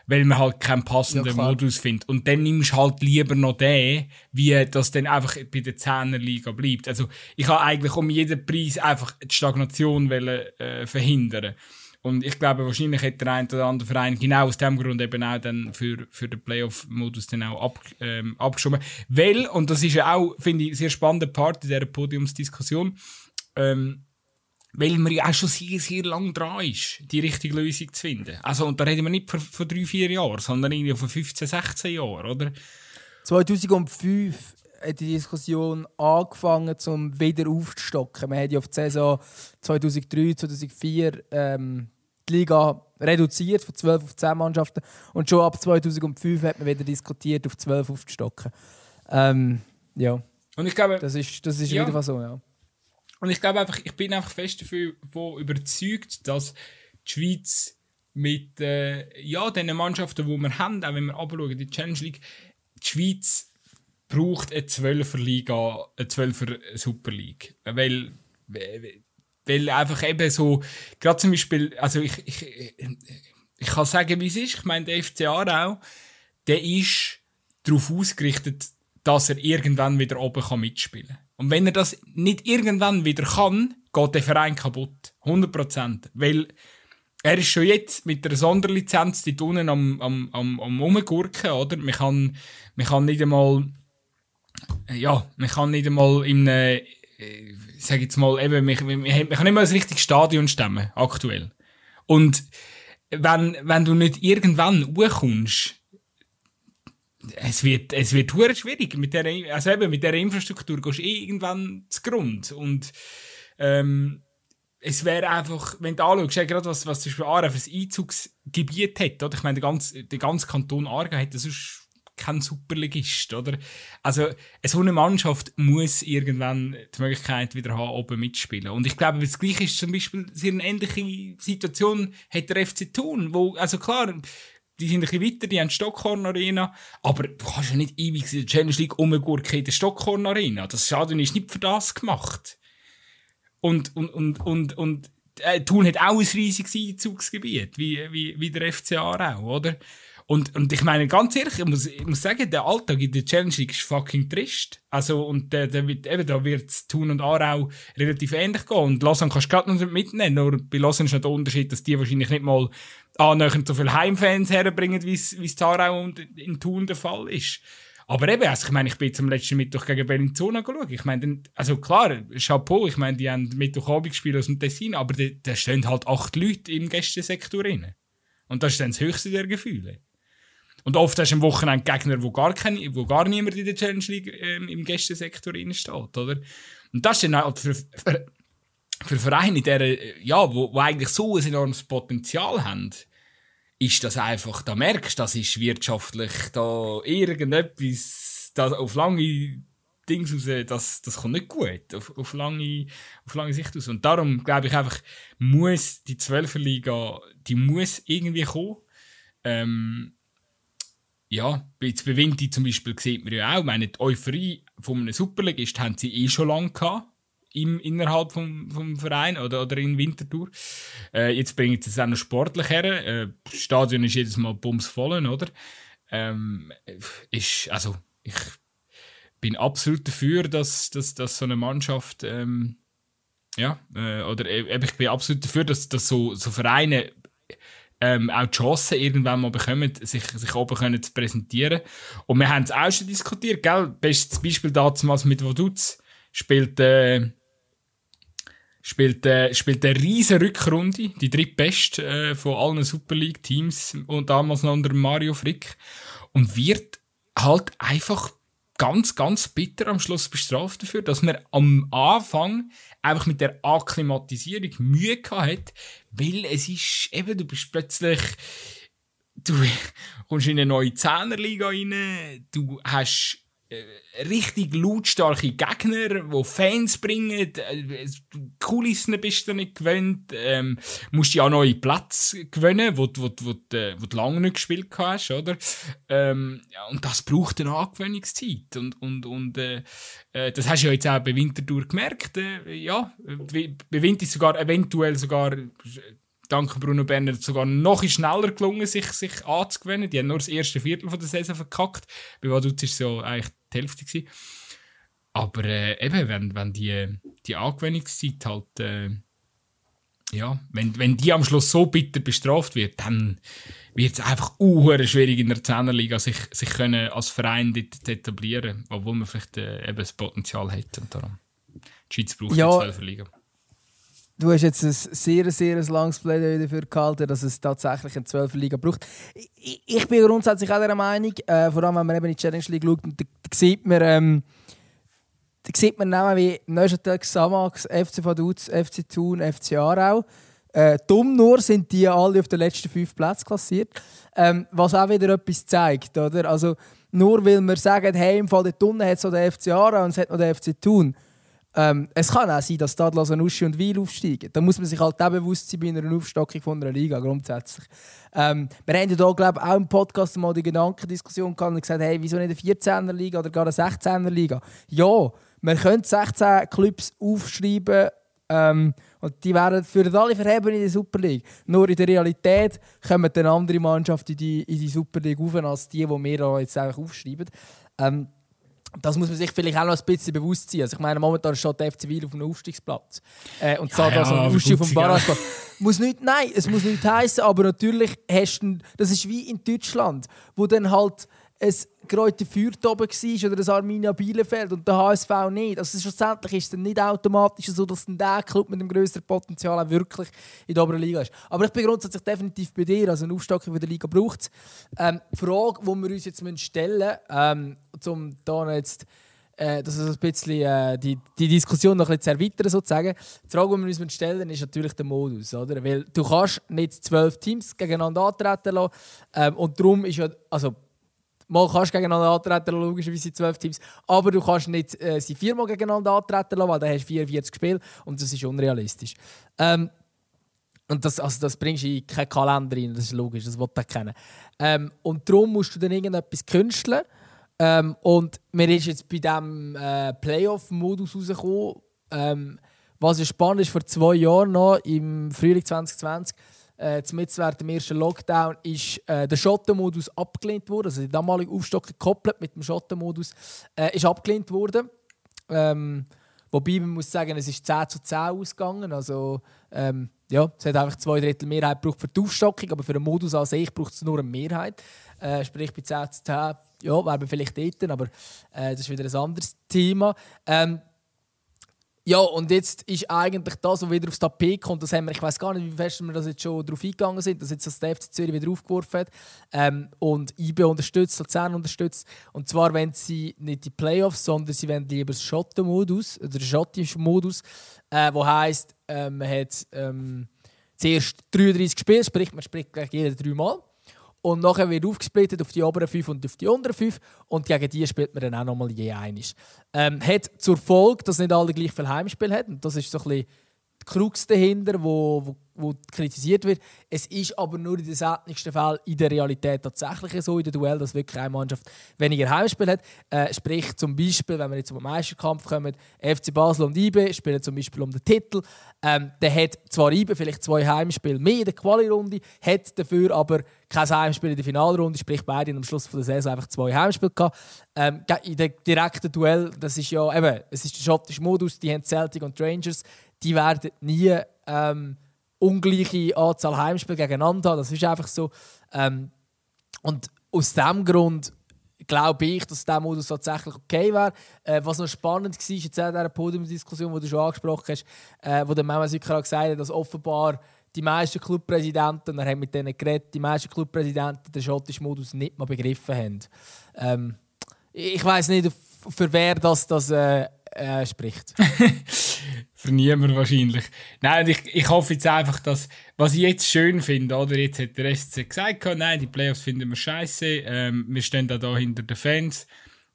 weil man halt keinen passenden ja, Modus findet. Und dann nimmst du halt lieber noch den, wie das dann einfach bei der 10er Liga bleibt. Also ich habe eigentlich um jeden Preis einfach die Stagnation wollen, äh, verhindern. Und ich glaube, wahrscheinlich hätte der eine oder andere Verein genau aus dem Grund eben auch dann für, für den Playoff-Modus dann auch ab, ähm, abgeschoben. Weil, und das ist ja auch, finde ich, sehr spannende Part in dieser Podiumsdiskussion, ähm, weil man ja auch schon sehr, sehr lang dran ist, die richtige Lösung zu finden. Also, und da reden wir nicht von, von drei, vier Jahren, sondern irgendwie von 15, 16 Jahren, oder? 2005 hat die Diskussion angefangen, um wieder aufzustocken. Man hat ja auf die Saison 2003, 2004 ähm, die Liga reduziert von 12 auf 10 Mannschaften und schon ab 2005 hat man wieder diskutiert, auf 12 aufzustocken. Ähm, ja. Und ich glaube, das ist, das ist ja. wieder so, ja. Und ich glaube einfach, ich bin einfach fest dafür überzeugt, dass die Schweiz mit äh, ja, den Mannschaften, die wir haben, auch wenn wir anschauen, die Challenge League, die Schweiz braucht eine 12er Liga, eine 12er Super League. Weil, weil einfach eben so, gerade zum Beispiel, also ich, ich, ich kann sagen, wie es ist. Ich meine, der FC Aarau, der ist darauf ausgerichtet, dass er irgendwann wieder oben kann mitspielen kann. Und wenn er das nicht irgendwann wieder kann, geht der Verein kaputt. 100%. Weil er ist schon jetzt mit der Sonderlizenz die unten am, am, am, am Umgurken, oder? Man kann, man kann nicht einmal, ja, man kann nicht einmal in einem, äh, sag jetzt mal, eben, man, man, kann nicht mal ein richtiges Stadion stemmen, aktuell. Und wenn, wenn du nicht irgendwann hochkommst, es wird, es wird schwierig. Mit der, also eben, mit der Infrastruktur gehst du eh irgendwann zu Grund. Und, ähm, es wäre einfach, wenn du anschaust, gerade was, was zum Beispiel Aarau für ein Einzugsgebiet hat, oder? Ich meine, der ganze, der ganze Kanton Aargau hat sonst kein Superligist, oder? Also, so eine Mannschaft muss irgendwann die Möglichkeit wieder haben, oben mitspielen. Und ich glaube, das Gleiche ist zum Beispiel, sehr eine ähnliche Situation hat der FC Thun, wo, also klar, die sind ein bisschen weiter, die haben die Stockhorn Arena, aber du kannst ja nicht ewig in der Challenge League umgurken in der Stockhorn Arena. Das Stadion ist nicht für das gemacht. Und, und, und, und, und äh, Thun hat auch ein riesiges Einzugsgebiet, wie, wie, wie der FCA auch, oder? Und, und ich meine, ganz ehrlich, ich muss, ich muss sagen, der Alltag in der Challenge League ist fucking trist. Also, und der, der wird, eben, da wird Thun und Aarau relativ ähnlich gehen. Und Lausanne kannst du gerade noch mitnehmen. Nur bei Lausanne ist noch der Unterschied, dass die wahrscheinlich nicht mal annähernd so viele Heimfans herbringen, wie es Aarau und in Thun der Fall ist. Aber eben, also ich meine, ich bin zum letzten Mittwoch gegen Bellinzona geschaut. Ich meine, also klar, Chapeau, ich meine, die haben Mittwochabend gespielt aus dem Tessin, aber da stehen halt acht Leute im Gästesektor rein. Und das ist dann das höchste der Gefühle. Und oft hast du am Wochenende Gegner, wo gar, kein, wo gar niemand in der Challenge League ähm, im Gästesektor steht, oder? Und das ist dann halt für, für, für Vereine, der, ja, wo, wo eigentlich so ein enormes Potenzial haben, ist das einfach, da merkst du, das ist wirtschaftlich da irgendetwas, da auf lange Dings raus, das, das kommt nicht gut, auf, auf, lange, auf lange Sicht aus. Und darum glaube ich einfach, muss die 12er Liga, die muss irgendwie kommen. Ähm, ja, jetzt bei Winti zum Beispiel sieht man ja auch, meine, die Euphorie von einem Superligist haben sie eh schon lange gehabt. Im, innerhalb vom, vom Verein oder, oder in Winterthur. Äh, jetzt bringen sie es auch noch sportlich her. Äh, das Stadion ist jedes Mal bumsvoll, oder? Ähm, ist, also, ich bin absolut dafür, dass, dass, dass so eine Mannschaft, ähm, ja, äh, oder äh, ich bin absolut dafür, dass, dass so, so Vereine ähm, auch die Chance irgendwann mal bekommen, sich, sich oben können zu präsentieren. Und wir haben es auch schon diskutiert, gell? Bestes Beispiel damals mit Vaduz spielt, äh, spielt, äh, spielt eine riesige Rückrunde, die drittbeste äh, von allen Super League Teams und damals noch unter Mario Frick und wird halt einfach ganz, ganz bitter am Schluss bestraft dafür, dass man am Anfang einfach mit der Akklimatisierung Mühe hat, weil es ist eben, du bist plötzlich, du [laughs] kommst in eine neue Zehnerliga rein, du hast richtig lautstarke Gegner, die Fans bringen, äh, Kulissen bist du nicht gewöhnt, ähm, musst ja auch neue Plätze gewinnen, wo, wo, wo, äh, wo du lange nicht gespielt hast, oder? Ähm, ja, und das braucht eine Angewöhnungszeit und, und, und äh, äh, das hast du ja jetzt auch bei Winterthur gemerkt, äh, ja, bei Winter sogar eventuell sogar dank Bruno Berner sogar noch schneller gelungen, sich, sich anzugewöhnen. Die haben nur das erste Viertel von der Saison verkackt. Bei Vaduz war es ja eigentlich die Hälfte. Gewesen. Aber äh, eben, wenn, wenn die, die Angewöhnungszeit halt, äh, ja, wenn, wenn die am Schluss so bitter bestraft wird, dann wird es einfach uh, schwierig in der Zehnerliga sich, sich können als Verein dort etablieren, obwohl man vielleicht äh, eben das Potenzial hat. Und darum. Die Schweiz braucht ja. die 12 Liga. Du hast jetzt ein sehr, sehr langes Plädoyer dafür gehalten, dass es tatsächlich eine 12 Liga braucht. Ich, ich, bin grundsätzlich auch der Meinung, äh, vor allem wenn man eben in die Challenge League schaut, da, da sieht man, ähm, da sieht man Namen wie Neuchâtel Xamax, FC Vaduz, FC Thun, FC Aarau. Äh, dumm nur sind die alle auf den letzten fünf Plätzen klassiert. Ähm, was auch wieder etwas zeigt. Oder? Also, nur weil wir sagen, hey, im Fall der Tunnel hat so der FC Aarau und es hat noch der FC Thun ähm, es kann auch sein, dass Stadler Sanussi und Weil aufsteigen. Da muss man sich halt auch bewusst sein bei einer Aufstockung von einer Liga grundsätzlich. Ähm, wir haben ja hier, glaube ich, auch im Podcast mal die Gedankendiskussion gehabt und gesagt, hey, wieso nicht eine 14er Liga oder gar eine 16er Liga? Ja, man könnte 16 Clubs aufschreiben ähm, und die werden für alle verheben in die Super League. Nur in der Realität kommen dann andere Mannschaften in die, in die Super League auf, als die, die wir jetzt einfach aufschreiben. Ähm, das muss man sich vielleicht auch noch ein bisschen bewusst sein. Also ich meine, momentan steht der FC Wiel auf einem Aufstiegsplatz. Äh, und sagt ja, also ja, Aufstieg vom Barrageplatz. muss nicht, nein, es muss nicht heißen, aber natürlich hast du, das ist wie in Deutschland, wo dann halt ein Kräuter Fürth oben war oder ein Arminia Bielefeld und der HSV nicht. Also schlussendlich ist es nicht automatisch so, dass dann der Club mit dem größeren Potenzial auch wirklich in der oberen Liga ist. Aber ich bin grundsätzlich definitiv bei dir. Also eine Aufstockung der Liga braucht es. Ähm, die Frage, die wir uns jetzt stellen müssen, ähm, um da jetzt äh, das ein bisschen, äh, die, die Diskussion noch ein bisschen zu erweitern, sozusagen. Die Frage, die wir uns stellen ist natürlich der Modus. Oder? Weil du kannst nicht zwölf Teams gegeneinander antreten lassen. Ähm, und darum ist ja, also Mal kannst du gegeneinander antreten, logischerweise zwölf Teams. Aber du kannst nicht äh, sie viermal gegeneinander antreten lassen, weil dann hast du 44 Spiele und das ist unrealistisch. Ähm, und das, also das bringst du in keinen Kalender rein, das ist logisch, das wollte ich kennen. Ähm, und darum musst du dann irgendetwas künsteln. Ähm, und mir ist jetzt bei diesem äh, Playoff-Modus rausgekommen, ähm, was ja spannend ist, vor zwei Jahren noch, im Frühling 2020, äh, während dem ersten Lockdown ist äh, der Schottenmodus abgelehnt worden. Also die damalige Aufstockung gekoppelt mit dem Schottenmodus äh, ist abgelehnt worden. Ähm, wobei man muss sagen, es ist 10 zu 10 ausgegangen. Also ähm, ja, es hat einfach zwei Drittel Mehrheit gebraucht für die Aufstockung, aber für den Modus an sich braucht es nur eine Mehrheit. Äh, sprich bei 10 zu 10, ja, wäre man vielleicht dort, aber äh, das ist wieder ein anderes Thema. Ähm, ja, und jetzt ist eigentlich das, was wieder aufs Tapet kommt, das haben wir, ich weiß gar nicht, wie fest wir das jetzt schon darauf eingegangen sind, dass jetzt das der FC Zürich wieder aufgeworfen hat ähm, und IB unterstützt, Luzern unterstützt. Und zwar wenn sie nicht die Playoffs, sondern sie wollen lieber den Schottenmodus, oder den schottischen Modus, äh, wo heisst, äh, man hat ähm, zuerst 33 Spiele, sprich man spricht gleich jede dreimal. Und nachher wird aufgesplittet auf die oberen fünf und auf die unteren fünf. Und gegen die spielt man dann auch nochmal je einiges. Ähm, hat zur Folge, dass nicht alle gleich viel Heimspiel haben. Und das ist so ein bisschen die Krux dahinter, wo, wo wo kritisiert wird. Es ist aber nur in den seltensten Fällen in der Realität tatsächlich so in der Duell, dass wirklich eine Mannschaft weniger Heimspiel hat. Äh, sprich zum Beispiel, wenn wir jetzt zum Meisterkampf kommen, FC Basel und IB spielen zum Beispiel um den Titel. Ähm, der hat zwar IB vielleicht zwei Heimspiele mehr in der Quali-Runde, hat dafür aber kein Heimspiel in der Finalrunde, sprich beide am Schluss der Saison einfach zwei Heimspiele gehabt. Ähm, in dem direkten Duell, das ist ja eben, es ist der schottische Modus, die haben Celtic und Rangers, die werden nie ähm, ungleiche Anzahl Heimspiele gegeneinander Das ist einfach so. Ähm, und aus diesem Grund glaube ich, dass dieser Modus tatsächlich okay wäre. Äh, was noch spannend war, jetzt in dieser Podiumsdiskussion, die du schon angesprochen hast, äh, wo der Mama Sücker gesagt hat, dass offenbar die meisten Clubpräsidenten, er hat mit denen geredet, die meisten Clubpräsidenten den schottischen Modus nicht mal begriffen haben. Ähm, ich weiß nicht, für wer das, das äh, äh, spricht. [laughs] Für niemand wahrscheinlich. Nein, ich, ich hoffe jetzt einfach, dass, was ich jetzt schön finde, oder jetzt hat der SC gesagt, nein, die Playoffs finden wir scheiße, ähm, wir stehen da, da hinter den Fans.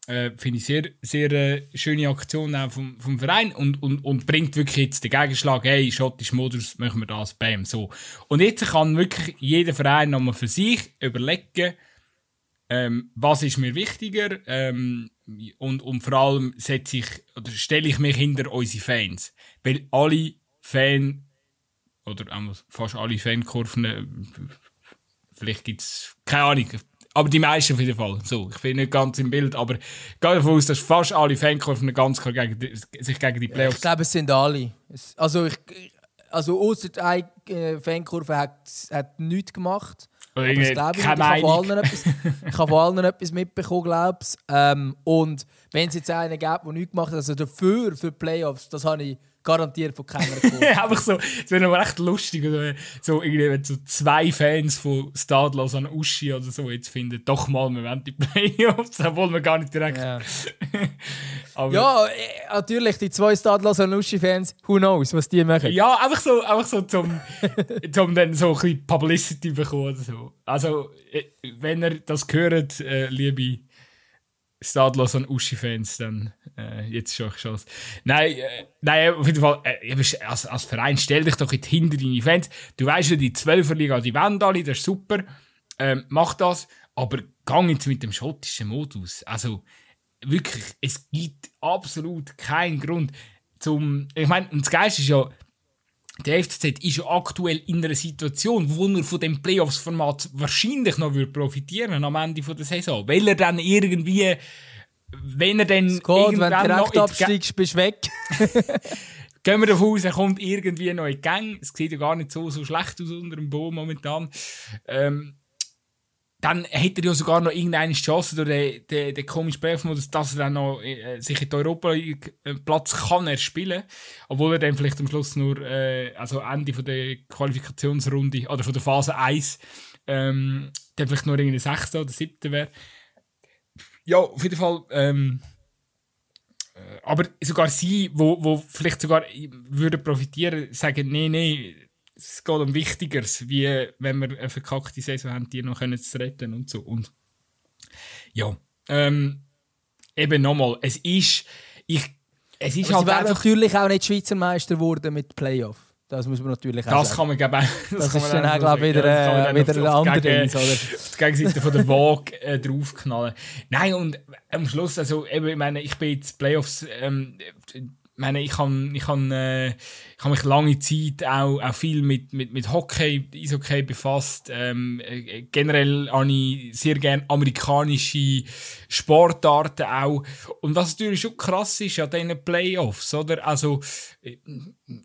äh, finde ich sehr, sehr äh, schöne Aktion auch vom, vom Verein und, und, und bringt wirklich jetzt den Gegenschlag, hey, schottisch Modus, machen wir das, bam, so. Und jetzt kann wirklich jeder Verein nochmal für sich überlegen, ähm, was ist mir wichtiger ähm, und, und vor allem setze ich oder stelle ich mich hinter unsere Fans. Weil alle Fan oder fast alle Fankurven, vielleicht gibt es, keine Ahnung, aber die meisten auf jeden Fall. So, ich bin nicht ganz im Bild, aber ich gehe davon aus, dass fast alle Fankurven ganz klar gegen die, sich gegen die Playoffs... Ich glaube, es sind alle. Also, ich, also außer eine äh, Fankurve hat, hat nichts gemacht. Oder ich, ich, ich, habe von allen etwas, ich habe von allen etwas mitbekommen, glaube ich. Ähm, und wenn es jetzt einen gibt, der nichts gemacht hat, also dafür, für die Playoffs, das habe ich garantiert von keiner [laughs] einfach so, es wäre aber echt lustig, oder? so irgendwie, wenn so zwei Fans von Stadlos an Uschi oder so jetzt finden, doch mal, wir wollen die Playoffs, [laughs] obwohl wir gar nicht direkt. Ja, [laughs] ja äh, natürlich, die zwei Stadlos an Uschi-Fans, who knows, was die machen. Ja, einfach so, einfach so zum, zum dann so ein bisschen Publicity bekommen oder so. Also, äh, wenn ihr das hört, äh, liebe Stadlos an Uschi-Fans, dann äh, jetzt schon Chance. Nein, äh, nein, auf jeden Fall, äh, als, als Verein stell dich doch jetzt hinter deine Fans. Du weißt ja, die 12er Liga, die wollen alle, das ist super. Ähm, mach das, aber gang jetzt mit dem schottischen Modus. Also, wirklich, es gibt absolut keinen Grund zum. Ich meine, das Geist ist ja, der FCZ ist ja aktuell in einer Situation, wo er von dem Playoffs-Format wahrscheinlich noch profitieren am Ende der Saison. Weil er dann irgendwie, wenn er dann. Gott, wenn du direkt absteigst, bist du weg. [laughs] [laughs] Gehen wir davon aus, er kommt irgendwie noch in die Gang. Es sieht ja gar nicht so, so schlecht aus unter dem Boden momentan. Ähm, dann hätte er ja sogar noch irgendeine Chance durch den, den, den komischen Playoff-Modus, dass er dann noch äh, sich in der Europa Platz kann erspielen, obwohl er dann vielleicht am Schluss nur äh, also Ende von der Qualifikationsrunde oder von der Phase 1 ähm, dann vielleicht nur irgendwie Sechster oder Siebter wäre. Ja, auf jeden Fall. Ähm, äh, aber sogar sie, wo, wo vielleicht sogar würde profitieren, sagen, nee, nee, es geht um Wichtigeres, wie wenn wir eine verkackte Saison haben, die noch können zu retten und so. Und ja, ähm, eben nochmal, es ist, ich, es ist Aber halt einfach... natürlich auch nicht Schweizer Meister geworden mit Playoff. Das muss man natürlich auch Das sagen. kann man glaube Das, das ist dann auch, glaube wieder, ja, äh, wieder ein Ding, oder? Auf die Gegenseite von der Waage äh, draufknallen. Nein, und am Schluss, also eben, ich meine, ich bin jetzt Playoffs, ähm, meine, ich habe ich hab, äh, ich hab mich lange Zeit auch, auch viel mit, mit, mit Hockey, Eishockey befasst. Ähm, äh, generell habe ich sehr gerne amerikanische Sportarten auch. Und was natürlich schon krass ist an diesen Playoffs, oder? Also, äh,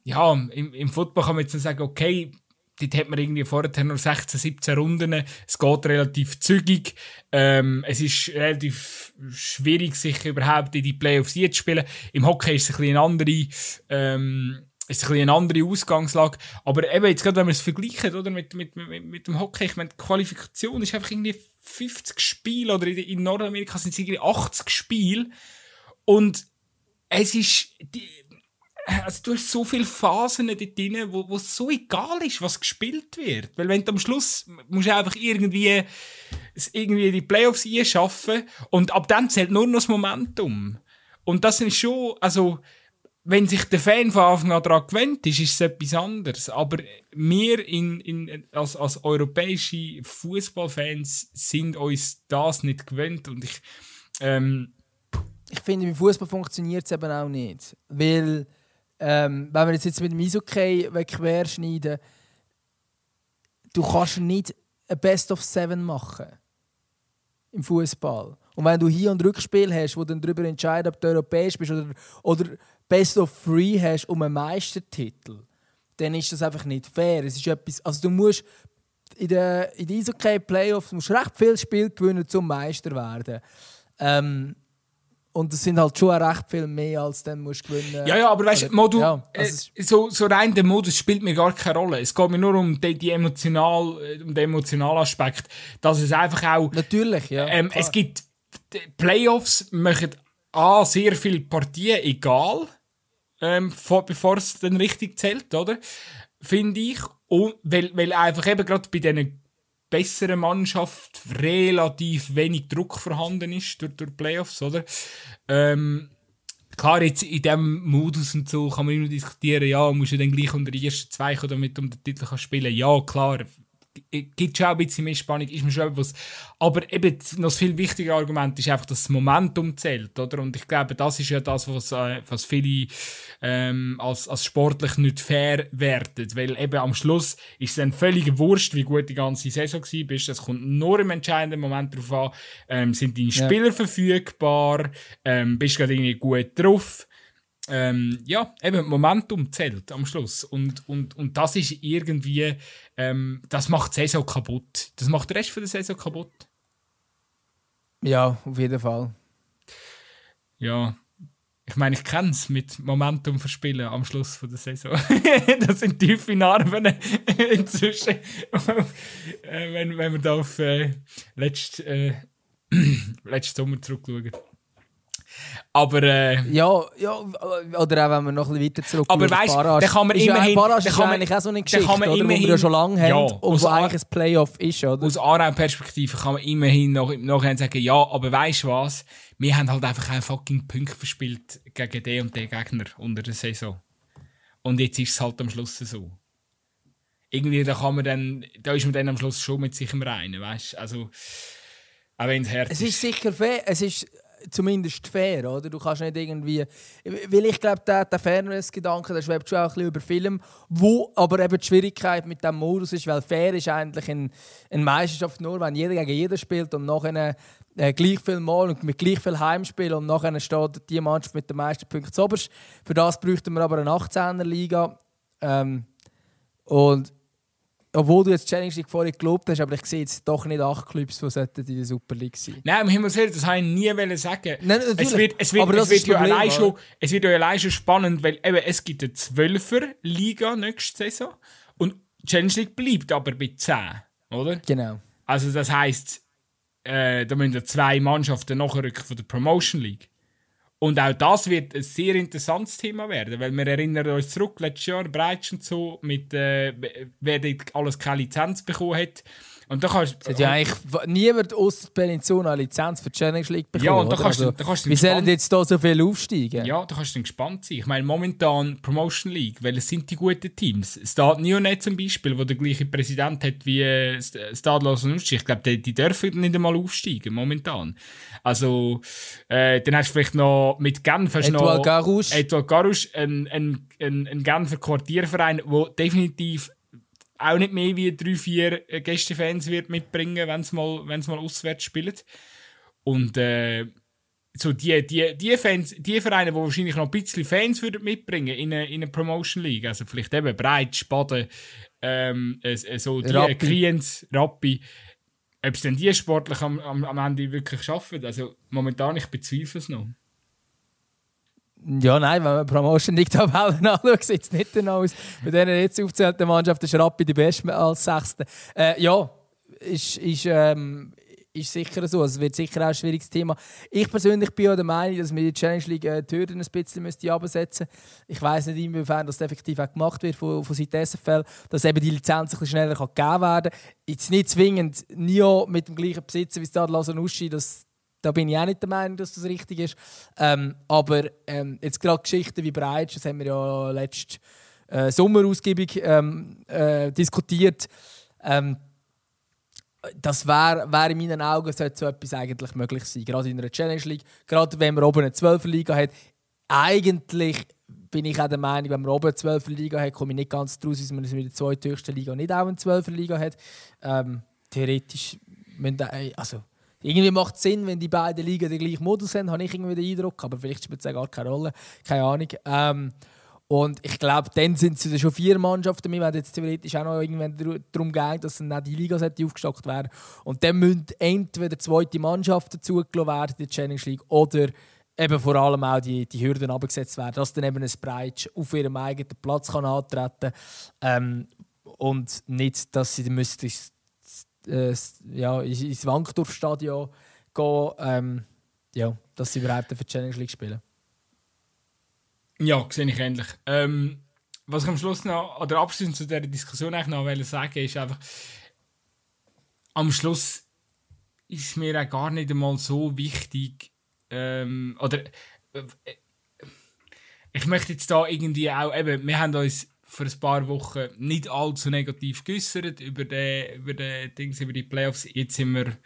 ja, im, im Football kann man jetzt sagen, okay, dort hat man irgendwie vorher nur 16, 17 Runden. Es geht relativ zügig. Ähm, es ist relativ schwierig, sich überhaupt in die Playoffs zu spielen. Im Hockey ist es ein bisschen eine andere, ähm, ist ein eine andere Ausgangslage. Aber eben, jetzt gerade, wenn wir es vergleichen, oder, mit, mit, mit, mit dem Hockey, ich meine, die Qualifikation ist einfach irgendwie 50 Spiele, oder in, in Nordamerika sind es irgendwie 80 Spiele. Und es ist, die, also du hast so viele Phasen dort drin, wo, es so egal ist, was gespielt wird. Weil wenn du am Schluss musst du einfach irgendwie, irgendwie die Playoffs einschaffen und ab dann zählt nur noch das Momentum. Und das ist schon, also wenn sich der Fan von Anfang an daran gewöhnt ist, ist es etwas anderes. Aber wir in, in, als, als europäische Fußballfans sind uns das nicht gewöhnt und ich ähm, ich finde, im Fußball funktioniert es eben auch nicht. Weil ähm, wenn wir jetzt mit dem Eishockey querschneiden, du kannst nicht ein Best of Seven machen im Fußball. Und wenn du Hier- und Rückspiel hast, wo dann darüber entscheiden, ob du europäisch bist oder, oder Best of Three hast um einen Meistertitel, dann ist das einfach nicht fair. Es ist etwas, also du musst in den in Eishockey Playoffs musst recht viel Spiel gewinnen, zum Meister werden. Ähm, und es sind halt schon recht viel mehr, als dann musst du gewinnen. Ja, ja, aber weißt du, Modus, ja, also äh, so, so rein der Modus spielt mir gar keine Rolle. Es geht mir nur um, die, die emotional, äh, um den emotionalen Aspekt, dass es einfach auch... Natürlich, ja. Ähm, es gibt... Playoffs machen A, sehr viele Partien egal, ähm, bevor es dann richtig zählt, oder? Finde ich. Und, weil, weil einfach eben gerade bei diesen besseren Mannschaft relativ wenig Druck vorhanden ist durch, durch Playoffs, oder? Ähm, klar, jetzt in diesem Modus und so kann man immer diskutieren, ja, muss ja dann gleich unter die ersten zwei kommen, damit um den Titel kann spielen Ja, klar, gibt schon ein bisschen mehr Spannung, ist mir schon etwas. Aber eben noch das viel wichtigere Argument ist einfach, dass das Momentum zählt, oder? Und ich glaube, das ist ja das, was, äh, was viele ähm, als, als sportlich nicht fair werten. Weil eben am Schluss ist es dann völlig wurscht, wie gut die ganze Saison war. Es kommt nur im entscheidenden Moment darauf an, ähm, sind deine Spieler ja. verfügbar, ähm, bist du gerade irgendwie gut drauf ähm, ja, eben Momentum zählt am Schluss. Und, und, und das ist irgendwie, ähm, das macht die Saison kaputt. Das macht den Rest von der Saison kaputt. Ja, auf jeden Fall. Ja, ich meine, ich kenne es mit Momentum verspielen am Schluss von der Saison. [laughs] das sind tiefe Narben [laughs] inzwischen. äh, wenn, wenn wir da auf äh, letzten, äh, [clears throat] letzten Sommer zurückschauen. Aber äh, ja, ja, oder auch wenn wir noch ein bisschen weiter zurück Aber weißt du, dann kann man immerhin... Ja, Barrage ist eigentlich auch so eine Geschichte, kann man oder, immerhin, wo wir ja schon lange ja, haben und wo eigentlich ein Playoff ist, oder? Aus Aarau-Perspektive kann man immerhin noch Nachhinein sagen, ja, aber weißt du was? Wir haben halt einfach einen fucking Punkt verspielt gegen den und den Gegner unter der Saison. Und jetzt ist es halt am Schluss so. Irgendwie, da kann man dann, da ist man dann am Schluss schon mit sich im Reinen, weißt du? Also, auch wenn es hart ist. Es ist sicher fair, es ist zumindest fair, oder? Du kannst nicht irgendwie... Weil ich glaube, der, der Fairness-Gedanke, der schwebt schon auch ein bisschen über Film, wo aber eben die Schwierigkeit mit dem Modus ist, weil fair ist eigentlich eine ein Meisterschaft nur, wenn jeder gegen jeden spielt und nachher äh, gleich viel Mal und mit gleich viel Heimspiel und nachher steht die Mannschaft mit den meisten Punkten zuoberst. Für das bräuchten wir aber eine 18er-Liga. Ähm, und obwohl du jetzt Challenge League vorhin gelobt hast, aber ich sehe jetzt doch nicht acht Clubs, die in der Super League sein Nein, um Himmels Willen, das habe ich nie sagen. Nein, es wird, es wird, es wird, ja Problem, allein schon, es wird ja allein schon spannend, weil eben, es gibt eine 12er Liga nächste Saison und Challenge League bleibt aber bei 10, oder? Genau. Also das heisst, äh, da müssen zwei Mannschaften nachrücken von der Promotion League. Und auch das wird ein sehr interessantes Thema werden, weil wir erinnern uns zurück, letztes Jahr Breitsch und so, mit, äh, wer dort alles keine Lizenz bekommen hat. Und da kannst, es hat ja eigentlich niemand aus Peninsula eine Lizenz für die Challenge League bekommen. Ja, und da kannst, also, da kannst du Wie sollen jetzt da so viel aufsteigen? Ja, da kannst du gespannt sein. Ich meine, momentan Promotion League, weil es sind die guten Teams. Stade Neonet zum Beispiel, wo der gleiche Präsident hat wie äh, Stade Lausanne. Ich glaube, die, die, dürfen nicht einmal aufsteigen, momentan. Also, äh, dann hast du vielleicht noch mit Genf hast noch Garouche. Garouche, ein, ein, ein, ein Genfer Quartierverein, der definitiv auch nicht mehr wie drei, vier äh, Gästefans wird mitbringen, wenn es mal, wenn's mal auswärts spielt. Und äh, so die, die, die, Fans, die Vereine, die wahrscheinlich noch ein bisschen Fans würden mitbringen in eine, in eine Promotion League, also vielleicht eben Breit, Spaden, ähm, äh, so die Rappi. Clients, Rappi, ob es denn die sportlich am, am, am Ende wirklich schaffen, also momentan, ich bezweifle es noch. Ja, nein, wenn man Promotion League Tabellen [laughs] anschaut, sieht es nicht danach aus. Bei denen jetzt aufzählten Mannschaft ist Rappi die beste als Sechste. Äh, ja, ist, ist, ähm, ist sicher so. Es wird sicher auch ein schwieriges Thema. Ich persönlich bin ja der Meinung, dass wir die Challenge League äh, die Hürden ein bisschen müsste absetzen Ich weiß nicht, inwiefern das effektiv auch gemacht wird von, von Seiten SFL, dass eben die Lizenz ein bisschen schneller gegeben werden kann. Jetzt nicht zwingend NIO mit dem gleichen Besitzer wie Stade Lasanuschi, das da bin ich auch nicht der Meinung, dass das richtig ist. Ähm, aber ähm, jetzt gerade Geschichten wie Breitsch, das haben wir ja letzte äh, Sommer ähm, äh, diskutiert. Ähm, das wäre wär in meinen Augen so etwas eigentlich möglich sein. Gerade in einer Challenge League, gerade wenn man oben eine 12er Liga hat. Eigentlich bin ich auch der Meinung, wenn man oben eine 12er Liga hat, komme ich nicht ganz daraus, dass man in der zweithöchsten Liga nicht auch eine 12er Liga hat. Ähm, theoretisch, also irgendwie macht es Sinn, wenn die beiden Ligen den gleichen Modus haben, habe ich irgendwie den Eindruck. Aber vielleicht spielt es gar keine Rolle. Keine Ahnung. Ähm, und ich glaube, dann sind es schon vier Mannschaften. Wir werden jetzt theoretisch auch noch irgendwann darum gehen, dass dann auch die Liga aufgestockt werden. Und dann müssen entweder zweite Mannschaften zugelassen werden, die Challenge League, oder eben vor allem auch die, die Hürden abgesetzt werden, dass dann eben ein Breitsch auf ihrem eigenen Platz kann antreten kann. Ähm, und nicht, dass sie müssten äh, ja, ins Wankdorfstadion gehen, ähm, ja, dass sie überhaupt für die Challenge League spielen. Ja, sehe ich ähnlich. Ähm, was ich am Schluss noch, oder abschließend zu dieser Diskussion eigentlich noch sagen ist einfach, am Schluss ist mir auch gar nicht einmal so wichtig, ähm, oder äh, ich möchte jetzt da irgendwie auch, eben, wir haben uns vor ein paar Wochen nicht allzu negativ geäußert über über über die Playoffs. Jetzt sind wir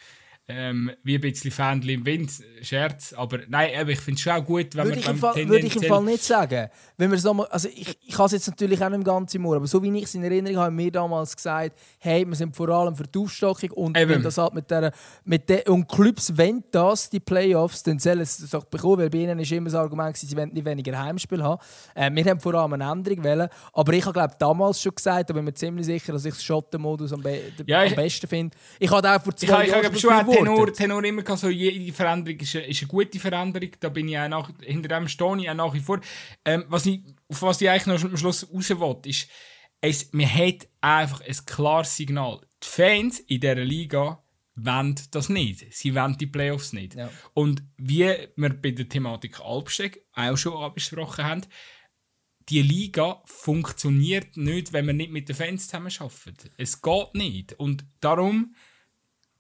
ähm, wie ein bisschen Fähnchen im Wind, Scherz. Aber nein, eben, ich finde es schon auch gut, wenn würde man Fall, würde ich im Fall nicht sagen. Wenn wir so mal, also ich, ich habe es jetzt natürlich auch nicht im ganzen Ohr, aber so wie ich es in Erinnerung habe, haben wir damals gesagt, hey, wir sind vor allem für die Aufstockung und Eben. wenn das halt mit der, mit der, und Clubs wollen das, die Playoffs, dann sollen sie es doch bekommen, weil bei ihnen ist immer das Argument sie wollen nicht weniger Heimspiel haben. Äh, wir haben vor allem eine Änderung wollen, aber ich habe glaube damals schon gesagt, da bin mir ziemlich sicher, dass ich den Schottenmodus am, be Ja, am besten finde. Ich habe auch vor zwei Jahren Tenor, Tenor immer gehabt, so jede Veränderung ist eine, ist eine gute Veränderung. Da bin ich auch nach, hinter dem stehe ich auch nach wie vor. Ähm, was ich, auf was ich eigentlich noch am Schluss raus will, ist, es, man hat einfach ein klares Signal. Die Fans in dieser Liga wollen das nicht. Sie wollen die Playoffs nicht. Ja. Und wie wir bei der Thematik Albsteg auch schon angesprochen haben, die Liga funktioniert nicht, wenn man nicht mit den Fans zusammen arbeitet. Es geht nicht. Und darum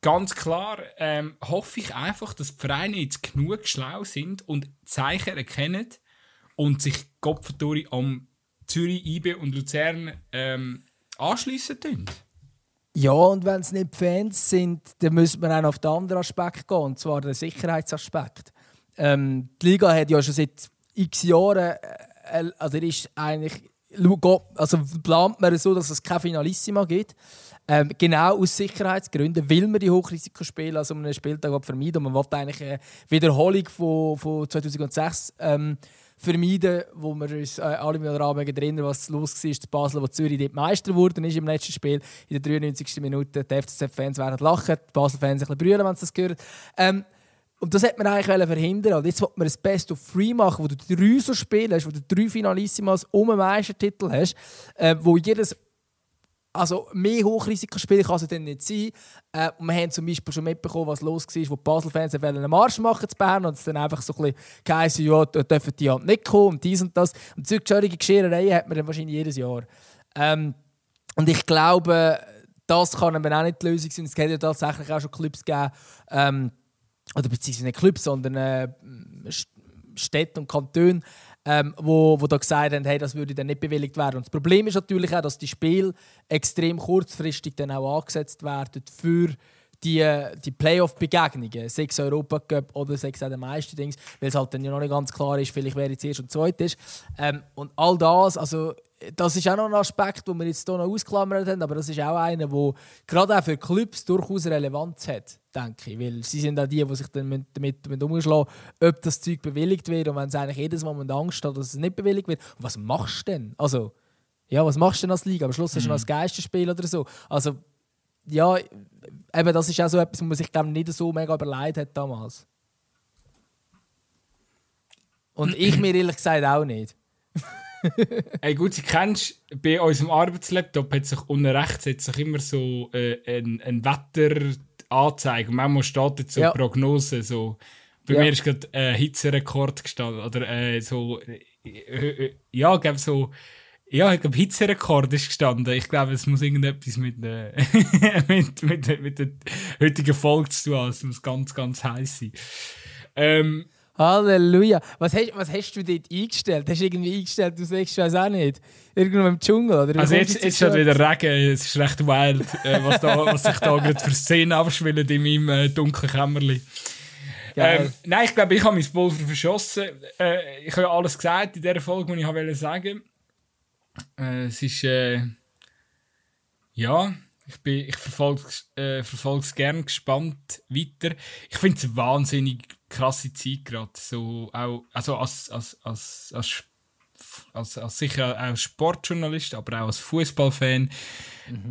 ganz klar ähm, hoffe ich einfach, dass die Vereine jetzt genug schlau sind und Zeichen erkennen und sich Kopferdurch am Zürich, IB und Luzern ähm, anschliessen tun. Ja, und wenn es nicht Fans sind, dann müssen wir auch auf den anderen Aspekt gehen, und zwar den Sicherheitsaspekt. Ähm, die Liga hat ja schon seit x Jahren, äh, also er ist eigentlich, also plant man so, dass es keine Finalissima gibt. Ähm, genau aus Sicherheitsgründen will man die Hochrisikospiele also einen Spieltag vermeiden. Man will eigentlich eine Wiederholung von, von 2006 ähm, vermeiden, wo wir uns äh, alle mit Rahmen erinnern, was los war zu Basel, wo Zürich dort Meister wurde ist im letzten Spiel. In der 93. Minute die FCZ-Fans werden lachen, die Basel-Fans ein bisschen brüllen, wenn sie das hören. Ähm, und das hätte man eigentlich verhindern Und jetzt will man ein Best of Three machen, wo du drei so Spiele hast, wo du drei Finalissimas um einen Meistertitel hast, äh, wo jedes also mehr Hochrisikospiel kann es dann nicht sein. Äh, und wir haben zum Beispiel schon mitbekommen, was los war, wo die Basel-Fans einen Marsch machen zu Bern und es dann einfach so ein bisschen geheißen, ja, da dürfen die halt nicht kommen und dies und das. Und solche Gescherereien hat man dann wahrscheinlich jedes Jahr. Ähm, und ich glaube, das kann aber auch nicht die Lösung sein. Es hat ja tatsächlich auch schon Clubs gegeben, ähm, oder beziehungsweise nicht Clubs, sondern äh, St- Städte und Kantone, ähm, wo, wo da gesagt haben, hey, das würde dann nicht bewilligt werden. Und das Problem ist natürlich auch, dass die Spiele extrem kurzfristig dann auch angesetzt werden für die, die Playoff-Begegnungen, sechs Europa Cup oder sechs auch der meisten Dings, weil es halt dann ja noch nicht ganz klar ist, vielleicht wer jetzt erst und zweit ist. Ähm, und all das, also das ist auch noch ein Aspekt, den wir jetzt hier noch ausklammert haben, aber das ist auch einer, der gerade auch für Clubs durchaus Relevanz hat, denke ich. Weil sie sind auch die, die sich dann mit- damit, damit umschlagen, ob das Zeug bewilligt wird und wenn sie eigentlich jedes Moment Angst haben, dass es nicht bewilligt wird. Und was machst du denn? Also, ja, was machst du denn als Liga? Am Schluss hast du noch das Geisterspiel oder so. Also, ja, eben, das ist auch so etwas, was man sich glaub, nicht so mega überlegt hat damals. Und ich mir ehrlich gesagt auch nicht. Hey, gut, Sie kennst, bei unserem Arbeitslaptop hat sich unten rechts hat sich immer so äh, ein, ein Wetteranzeige. Und manchmal steht jetzt so Ja. Prognose. So. Bei Ja. mir ist gerade ein Hitzerekord gestanden. Oder äh, so. Äh, äh, ja, ich glaube so. Ja, ich glaube, Hitzerekord ist gestanden. Ich glaube, es muss irgendetwas mit, äh, [laughs] mit, mit, mit der heutigen Folge zu tun haben. Es muss ganz, ganz heiß sein. Ähm, Halleluja. Was hast, was hast du dort eingestellt? Hast du irgendwie eingestellt, du sagst, ich weiß auch nicht. Irgendwo im Dschungel? Oder? Also jetzt, jetzt schon wieder Regen, es ist recht wild, äh, was, da, [laughs] was sich da gerade für Szenen abspielen in meinem äh, dunklen Kämmerli. Geil. Ähm, nein, ich glaube, ich habe mein Pulver verschossen. Äh, ich habe ja alles gesagt in der Folge, die ich wollte sagen. Äh, es ist, äh, ja, ich, bin, ich verfolge äh, es gerne gespannt weiter. Ich finde es wahnsinnig krasse Zeit gerade. So, auch, also als, als, als, als, als, als sicher als Sportjournalist, aber auch als Fußballfan.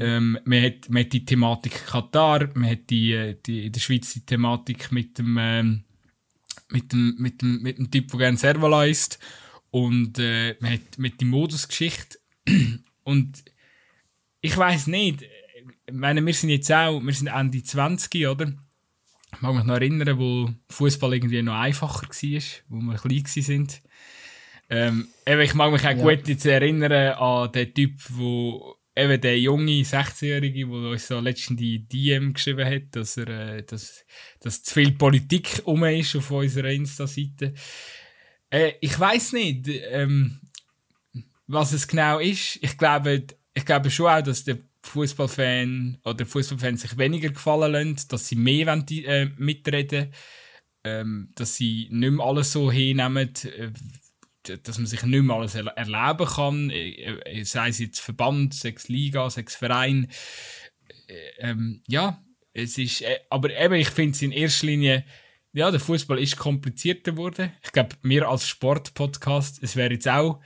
Ähm, man, hat, man hat die Thematik Katar, man hat die, äh, die, in der Schweiz die Thematik mit dem, ähm, mit dem, mit dem, mit dem Typ, der gerne Servola isst. Und äh, man hat mit der Modusgeschichte. [clears throat] Und ich weiß nicht, ich meine, wir sind jetzt auch, wir sind Ende 20, oder? Ich mag mich noch erinnern, wo Fußball irgendwie noch einfacher war, wo wir klein waren. Ähm, eben, ich mag mich auch Ja. gut jetzt erinnern an den Typ, wo eben der junge 16-Jährige, der uns so letztens die DM geschrieben hat, dass er, äh, dass, dass zu viel Politik um ist auf unserer Insta-Seite. Äh, ich weiß nicht, ähm, was es genau ist. Ich glaube, ich glaube schon auch, dass der Fußballfan oder Fußballfans sich weniger gefallen lassen, dass sie mehr äh, mitreden ähm, dass sie nicht mehr alles so hinnehmen, äh, dass man sich nicht mehr alles erleben kann, äh, äh, sei es jetzt Verband, sei es Liga, sei es Verein. Äh, ähm, ja, es ist, äh, aber eben, ich finde es in erster Linie, ja, der Fußball ist komplizierter geworden. Ich glaube, mir als Sportpodcast, es wäre jetzt auch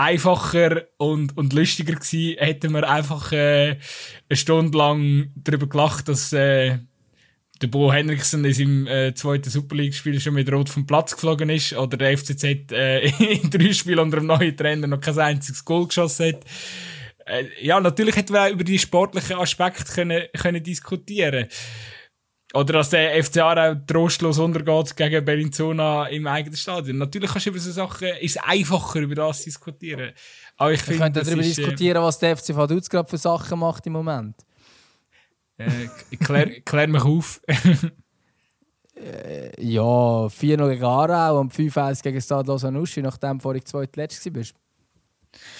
einfacher und, und lustiger gewesen, hätten wir einfach äh, eine Stunde lang darüber gelacht, dass äh, der Bo Henriksen in seinem äh, zweiten Super League-Spiel schon mit Rot vom Platz geflogen ist oder der FCZ äh, [laughs] in drei Spielen unter einem neuen Trainer noch kein einziges Goal geschossen hat. Äh, ja, natürlich hätten wir auch über die sportlichen Aspekte können, können diskutieren oder dass der FCA auch trostlos untergeht gegen Bellinzona im eigenen Stadion. Natürlich kannst du über so Sachen, ist einfacher über das diskutieren. Aber ich Wir können darüber ist, äh, diskutieren, was der FC Vaduz gerade für Sachen macht im Moment. Äh, klär, klär mich auf. äh, ja, 4-0 gegen Aarau und 5-1 gegen Stade Lausanne nachdem du vorhin zweit-letzt warst.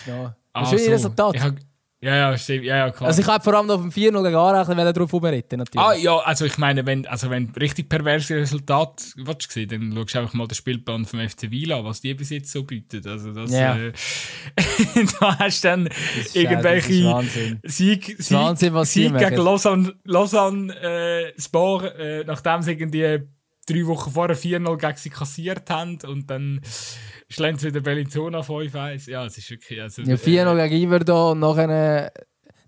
Ja. Das ist ein Resultat. Ja, ja, stimmt. Ja, ja, klar. Also ich habe vor allem auf dem 4-0 gegen Anrechnen darauf vorbereiten, natürlich. Ah, ja, also ich meine, wenn, also wenn richtig perverse Resultate willst du sehen, dann schaust du einfach mal den Spielplan vom FC Vila, was die bis jetzt so bieten. Also das, ja. äh, [laughs] da hast du dann das irgendwelche Sieg, Sieg, Wahnsinn, was Sieg gegen Lausanne, Lausanne äh, Sport, äh, nachdem sie irgendwie drei Wochen vorher 4-0 gegen sie kassiert haben und dann schlägt wieder Bellinzona 5-1. Ja, es ist wirklich. Also, ja, 4-0 äh, gegen Iverdon und nachher.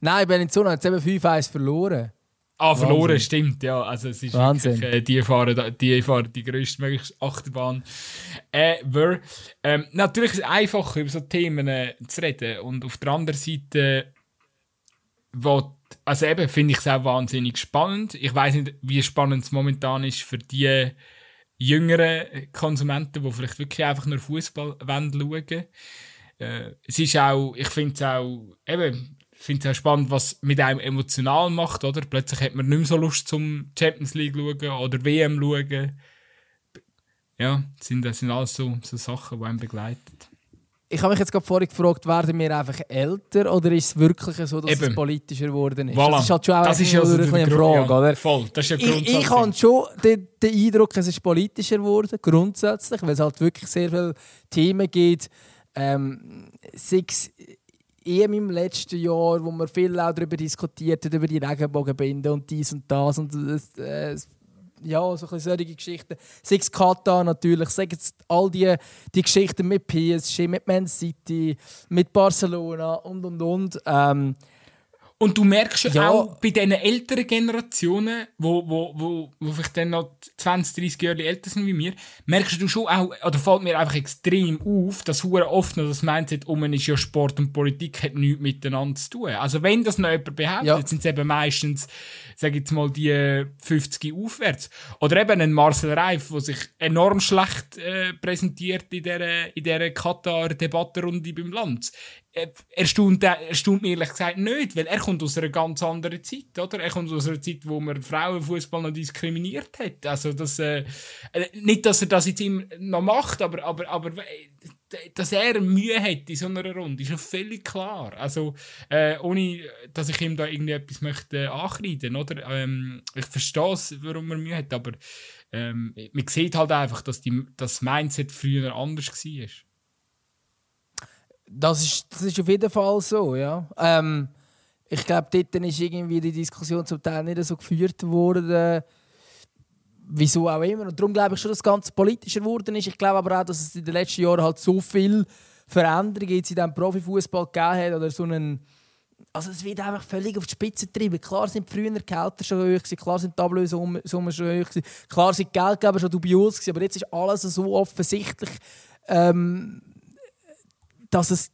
Nein, Bellinzona hat eben 5-1 verloren. Ah, verloren, Wahnsinn. stimmt, ja. Also es ist Wahnsinn. wirklich, äh, die, fahren, die fahren die größtmögliche Achterbahn ever. Ähm, natürlich ist es einfacher, über so Themen äh, zu reden. Und auf der anderen Seite, wo, also eben, finde ich es auch wahnsinnig spannend. Ich weiß nicht, wie spannend es momentan ist für die jüngeren Konsumenten, die vielleicht wirklich einfach nur Fußball schauen äh, Es ist auch, ich finde es auch, eben, finde es spannend, was mit einem emotional macht, oder? Plötzlich hat man nicht mehr so Lust zum Champions League schauen oder WM schauen. Ja, das sind, das sind alles so, so Sachen, die einen begleiten ich habe mich jetzt gerade vorhin gefragt, werden wir einfach älter oder ist es wirklich so, dass Eben. es politischer geworden ist? Voilà. Das ist halt schon auch das ist also eine Frage, ja, oder? Voll, das ist ja Ich, ich habe schon den, den, Eindruck, es ist politischer geworden, grundsätzlich, weil es halt wirklich sehr viele Themen gibt. Ähm, sechs EM im letzten Jahr, wo wir viel auch darüber diskutiert haben, über die Regenbogenbinde und dies und das und das, äh, ja, so solche Geschichten. Sechs Katar natürlich, sagen all die, die Geschichten mit PSG, mit Man City, mit Barcelona und und und. Ähm, und du merkst ja auch bei diesen älteren Generationen, wo, wo, wo, wo vielleicht dann noch 20, 30 Jahre älter sind wie mir, merkst du schon auch, oder fällt mir einfach extrem auf, dass hure oft noch das Mindset um ist ja Sport und Politik hat nichts miteinander zu tun. Also wenn das noch jemand behauptet, ja. sind es eben meistens, sage ich jetzt mal, die 50 aufwärts. Oder eben ein Marcel Reif, der sich enorm schlecht äh, präsentiert in dieser, in dieser Katar-Debattenrunde beim Land. Äh, erstaunt, erstaunt mich ehrlich gesagt nicht, weil er kommt aus einer ganz anderen Zeit, oder? Er kommt aus einer Zeit, wo man Frauenfußball noch diskriminiert hat. Also das, äh, äh, nicht, dass er das jetzt immer noch macht, aber, aber, aber äh, dass er Mühe hat in so einer Runde, ist ja völlig klar. Also äh, ohne, dass ich ihm da irgendwie etwas möchte äh, oder? Ähm, ich verstehe es, warum er Mühe hat, aber ähm, man sieht halt einfach, dass die, das Mindset früher anders war. Das ist, das ist auf jeden Fall so, ja. Ähm, ich glaube, dort ist irgendwie die Diskussion zum Teil nicht so geführt worden. Wieso auch immer. Und darum glaube ich schon, dass es ganz politischer geworden ist. Ich glaube aber auch, dass es in den letzten Jahren halt so viel Veränderungen jetzt in diesem Profifußball gegeben hat oder so einen also es wird einfach völlig auf die Spitze getrieben. Klar sind früher die Gehälter schon hoch, klar sind die Ablösungen schon hoch, klar sind die Geldgeber schon dubios, aber jetzt ist alles so offensichtlich, ähm, dass es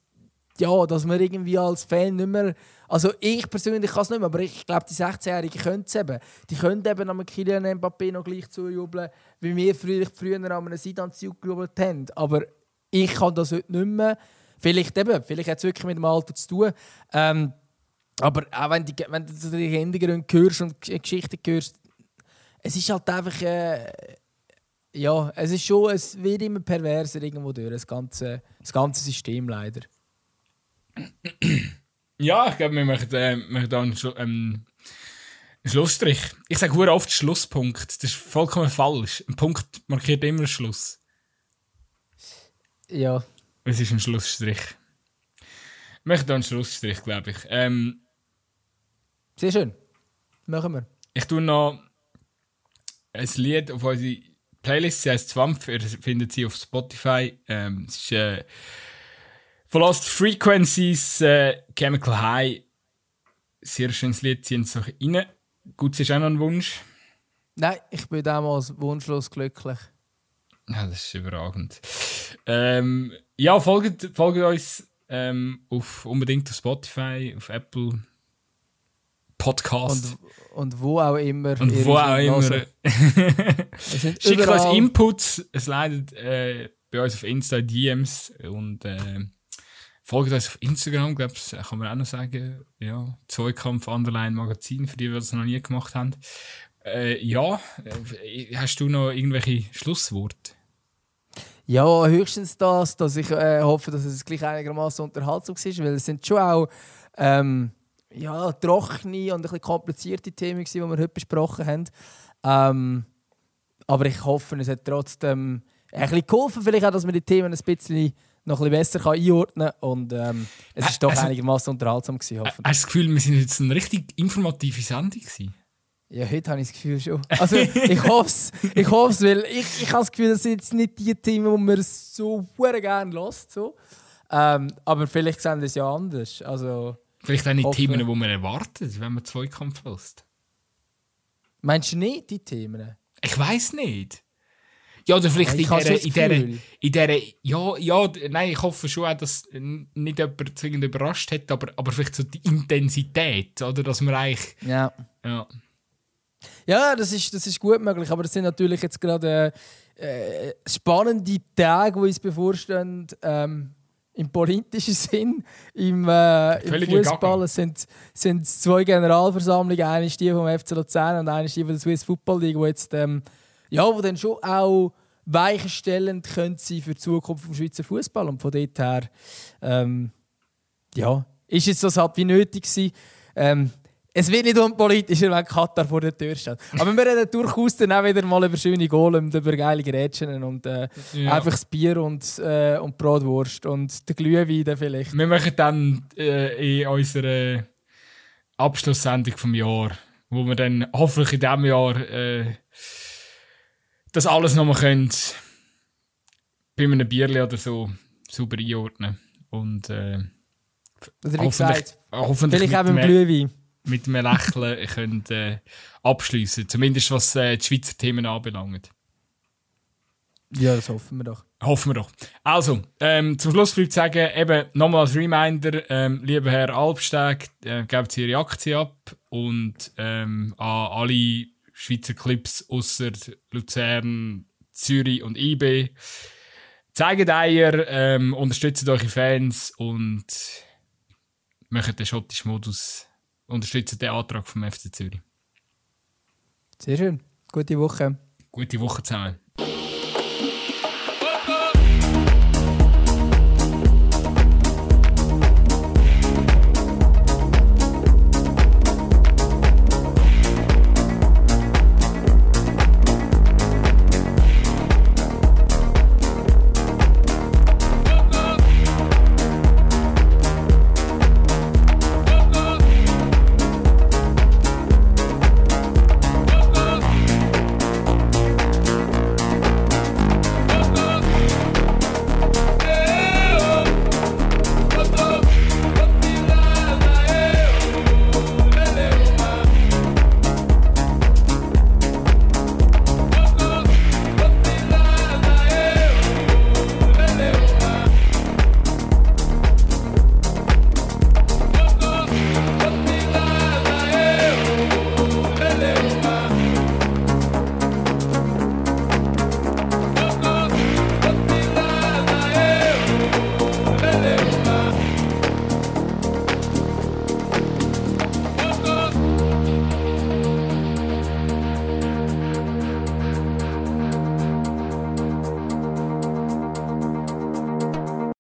ja, dass man irgendwie als Fan nicht mehr. Also ich persönlich kann es nicht mehr, aber ich glaube, die 16-Jährigen können es eben. Die können eben am Kylian Mbappé noch gleich zujubeln, wie wir früher, früher an einem Sidan zugejubelt haben. Aber ich kann das heute nicht mehr. Vielleicht eben, vielleicht hat es wirklich mit dem Alter zu tun. Ähm, Aber auch wenn, die, wenn du die Hintergründe hörst und Geschichten hörst, es ist halt einfach. Äh, ja, es ist schon, es wird immer perverser irgendwo durch, das ganze, das ganze System leider. Ja, ich glaube, wir machen, äh, machen da einen, Schlu ähm, einen Schlussstrich. Ich sage sehr oft Schlusspunkt. Das ist vollkommen falsch. Ein Punkt markiert immer Schluss. Ja. Es ist ein Schlussstrich. Wir machen da einen Schlussstrich, glaube ich. Ähm, Sehr schön. Machen wir. ich tue noch ein Lied auf unsere Playlist. Sie heisst Zwampf. Ihr findet sie auf Spotify. Ähm, es ist äh, von Lost Frequencies, äh, Chemical High. Sehr schönes Lied. Ziehen es noch rein. Gut, ist auch noch ein Wunsch. Nein, ich bin damals wunschlos glücklich. Ja, das ist überragend. Ähm, ja, folgt, folgt uns ähm, auf, unbedingt auf Spotify, auf Apple Podcast. Und, und wo auch immer. Und, wo auch immer. [laughs] Schickt uns. Inputs. Es leidet äh, bei uns auf Insta DMs und äh, folgt uns auf Instagram, glaube ich, kann man auch noch sagen. Ja, Zweikampf Underline Magazin, für die, die das noch nie gemacht haben. Äh, ja, äh, hast du noch irgendwelche Schlussworte? Ja, höchstens das, dass ich äh, hoffe, dass es gleich einigermaßen unterhaltsam ist, weil es sind schon auch ähm, ja, trockene und ein bisschen komplizierte Themen, die wir heute besprochen haben. Ähm, aber ich hoffe, es hat trotzdem ein bisschen geholfen, vielleicht auch, dass man die Themen ein bisschen noch ein bisschen besser einordnen kann. Und ähm, es Ä- ist doch also- einigermaßen unterhaltsam gewesen, hoffentlich. Hast du das Gefühl, wir sind jetzt eine richtig informative Sendung gewesen? Ja, heute habe ich das Gefühl schon. [laughs] Also ich hoffe es, ich hoffe weil ich, ich habe das Gefühl, das sind jetzt nicht die Themen, die man so gerne lässt. So. Ähm, aber vielleicht sehen wir es ja anders. Also, Vielleicht auch nicht Hoffe. Themen, die man erwartet, wenn man Zweikampf lässt. meinst du nicht die Themen? Ich weiß nicht. Ja, oder vielleicht in der, in Gefühl. in der, ja, ja, nein, ich hoffe schon auch, dass nicht jemand zwingend überrascht hat, aber, aber vielleicht so die Intensität, oder, dass man eigentlich, Ja. ja, Ja, das ist, das ist gut möglich, aber es sind natürlich jetzt gerade äh, äh, spannende Tage, die uns bevorstehen. Ähm, Im politischen [laughs] Sinn, im, äh, im Fußball. Es sind, sind zwei Generalversammlungen, eine ist die vom FC Luzern und eine ist die von der Swiss Football League, wo jetzt ähm, ja, wo dann schon auch weichenstellend könnte sein für die Zukunft des Schweizer Fußball und von dort her ähm, ja, ist jetzt das halt wie nötig gewesen. Ähm, es wird nicht unpolitischer, wenn Katar vor der Tür steht. Aber wir reden durchaus dann auch wieder mal über schöne und über geile Grätschen und äh, Ja. einfach das Bier und, äh, und die Bratwurst und den Glühwein vielleicht. Wir machen dann äh, in unserer Abschlusssendung vom Jahr, wo wir dann hoffentlich in diesem Jahr äh, das alles nochmal können bei einem Bierli oder so sauber einordnen und äh, Oder wie hoffentlich, gesagt, hoffentlich vielleicht auch beim Glühwein. Mit einem Lächeln [laughs] können, äh, abschliessen Zumindest was äh, die Schweizer Themen anbelangt. Ja, das hoffen wir doch. Hoffen wir doch. Also, ähm, zum Schluss bleibt sagen, eben nochmal als Reminder, ähm, lieber Herr Albsteg, äh, gebt Ihre Aktie ab und ähm, an alle Schweizer Clips außer Luzern, Zürich und IB. Zeigt Eier, ähm, unterstützt eure Fans und macht den schottischen Modus, unterstützt den Antrag vom FC Zürich. Sehr schön. Gute Woche. Gute Woche zusammen.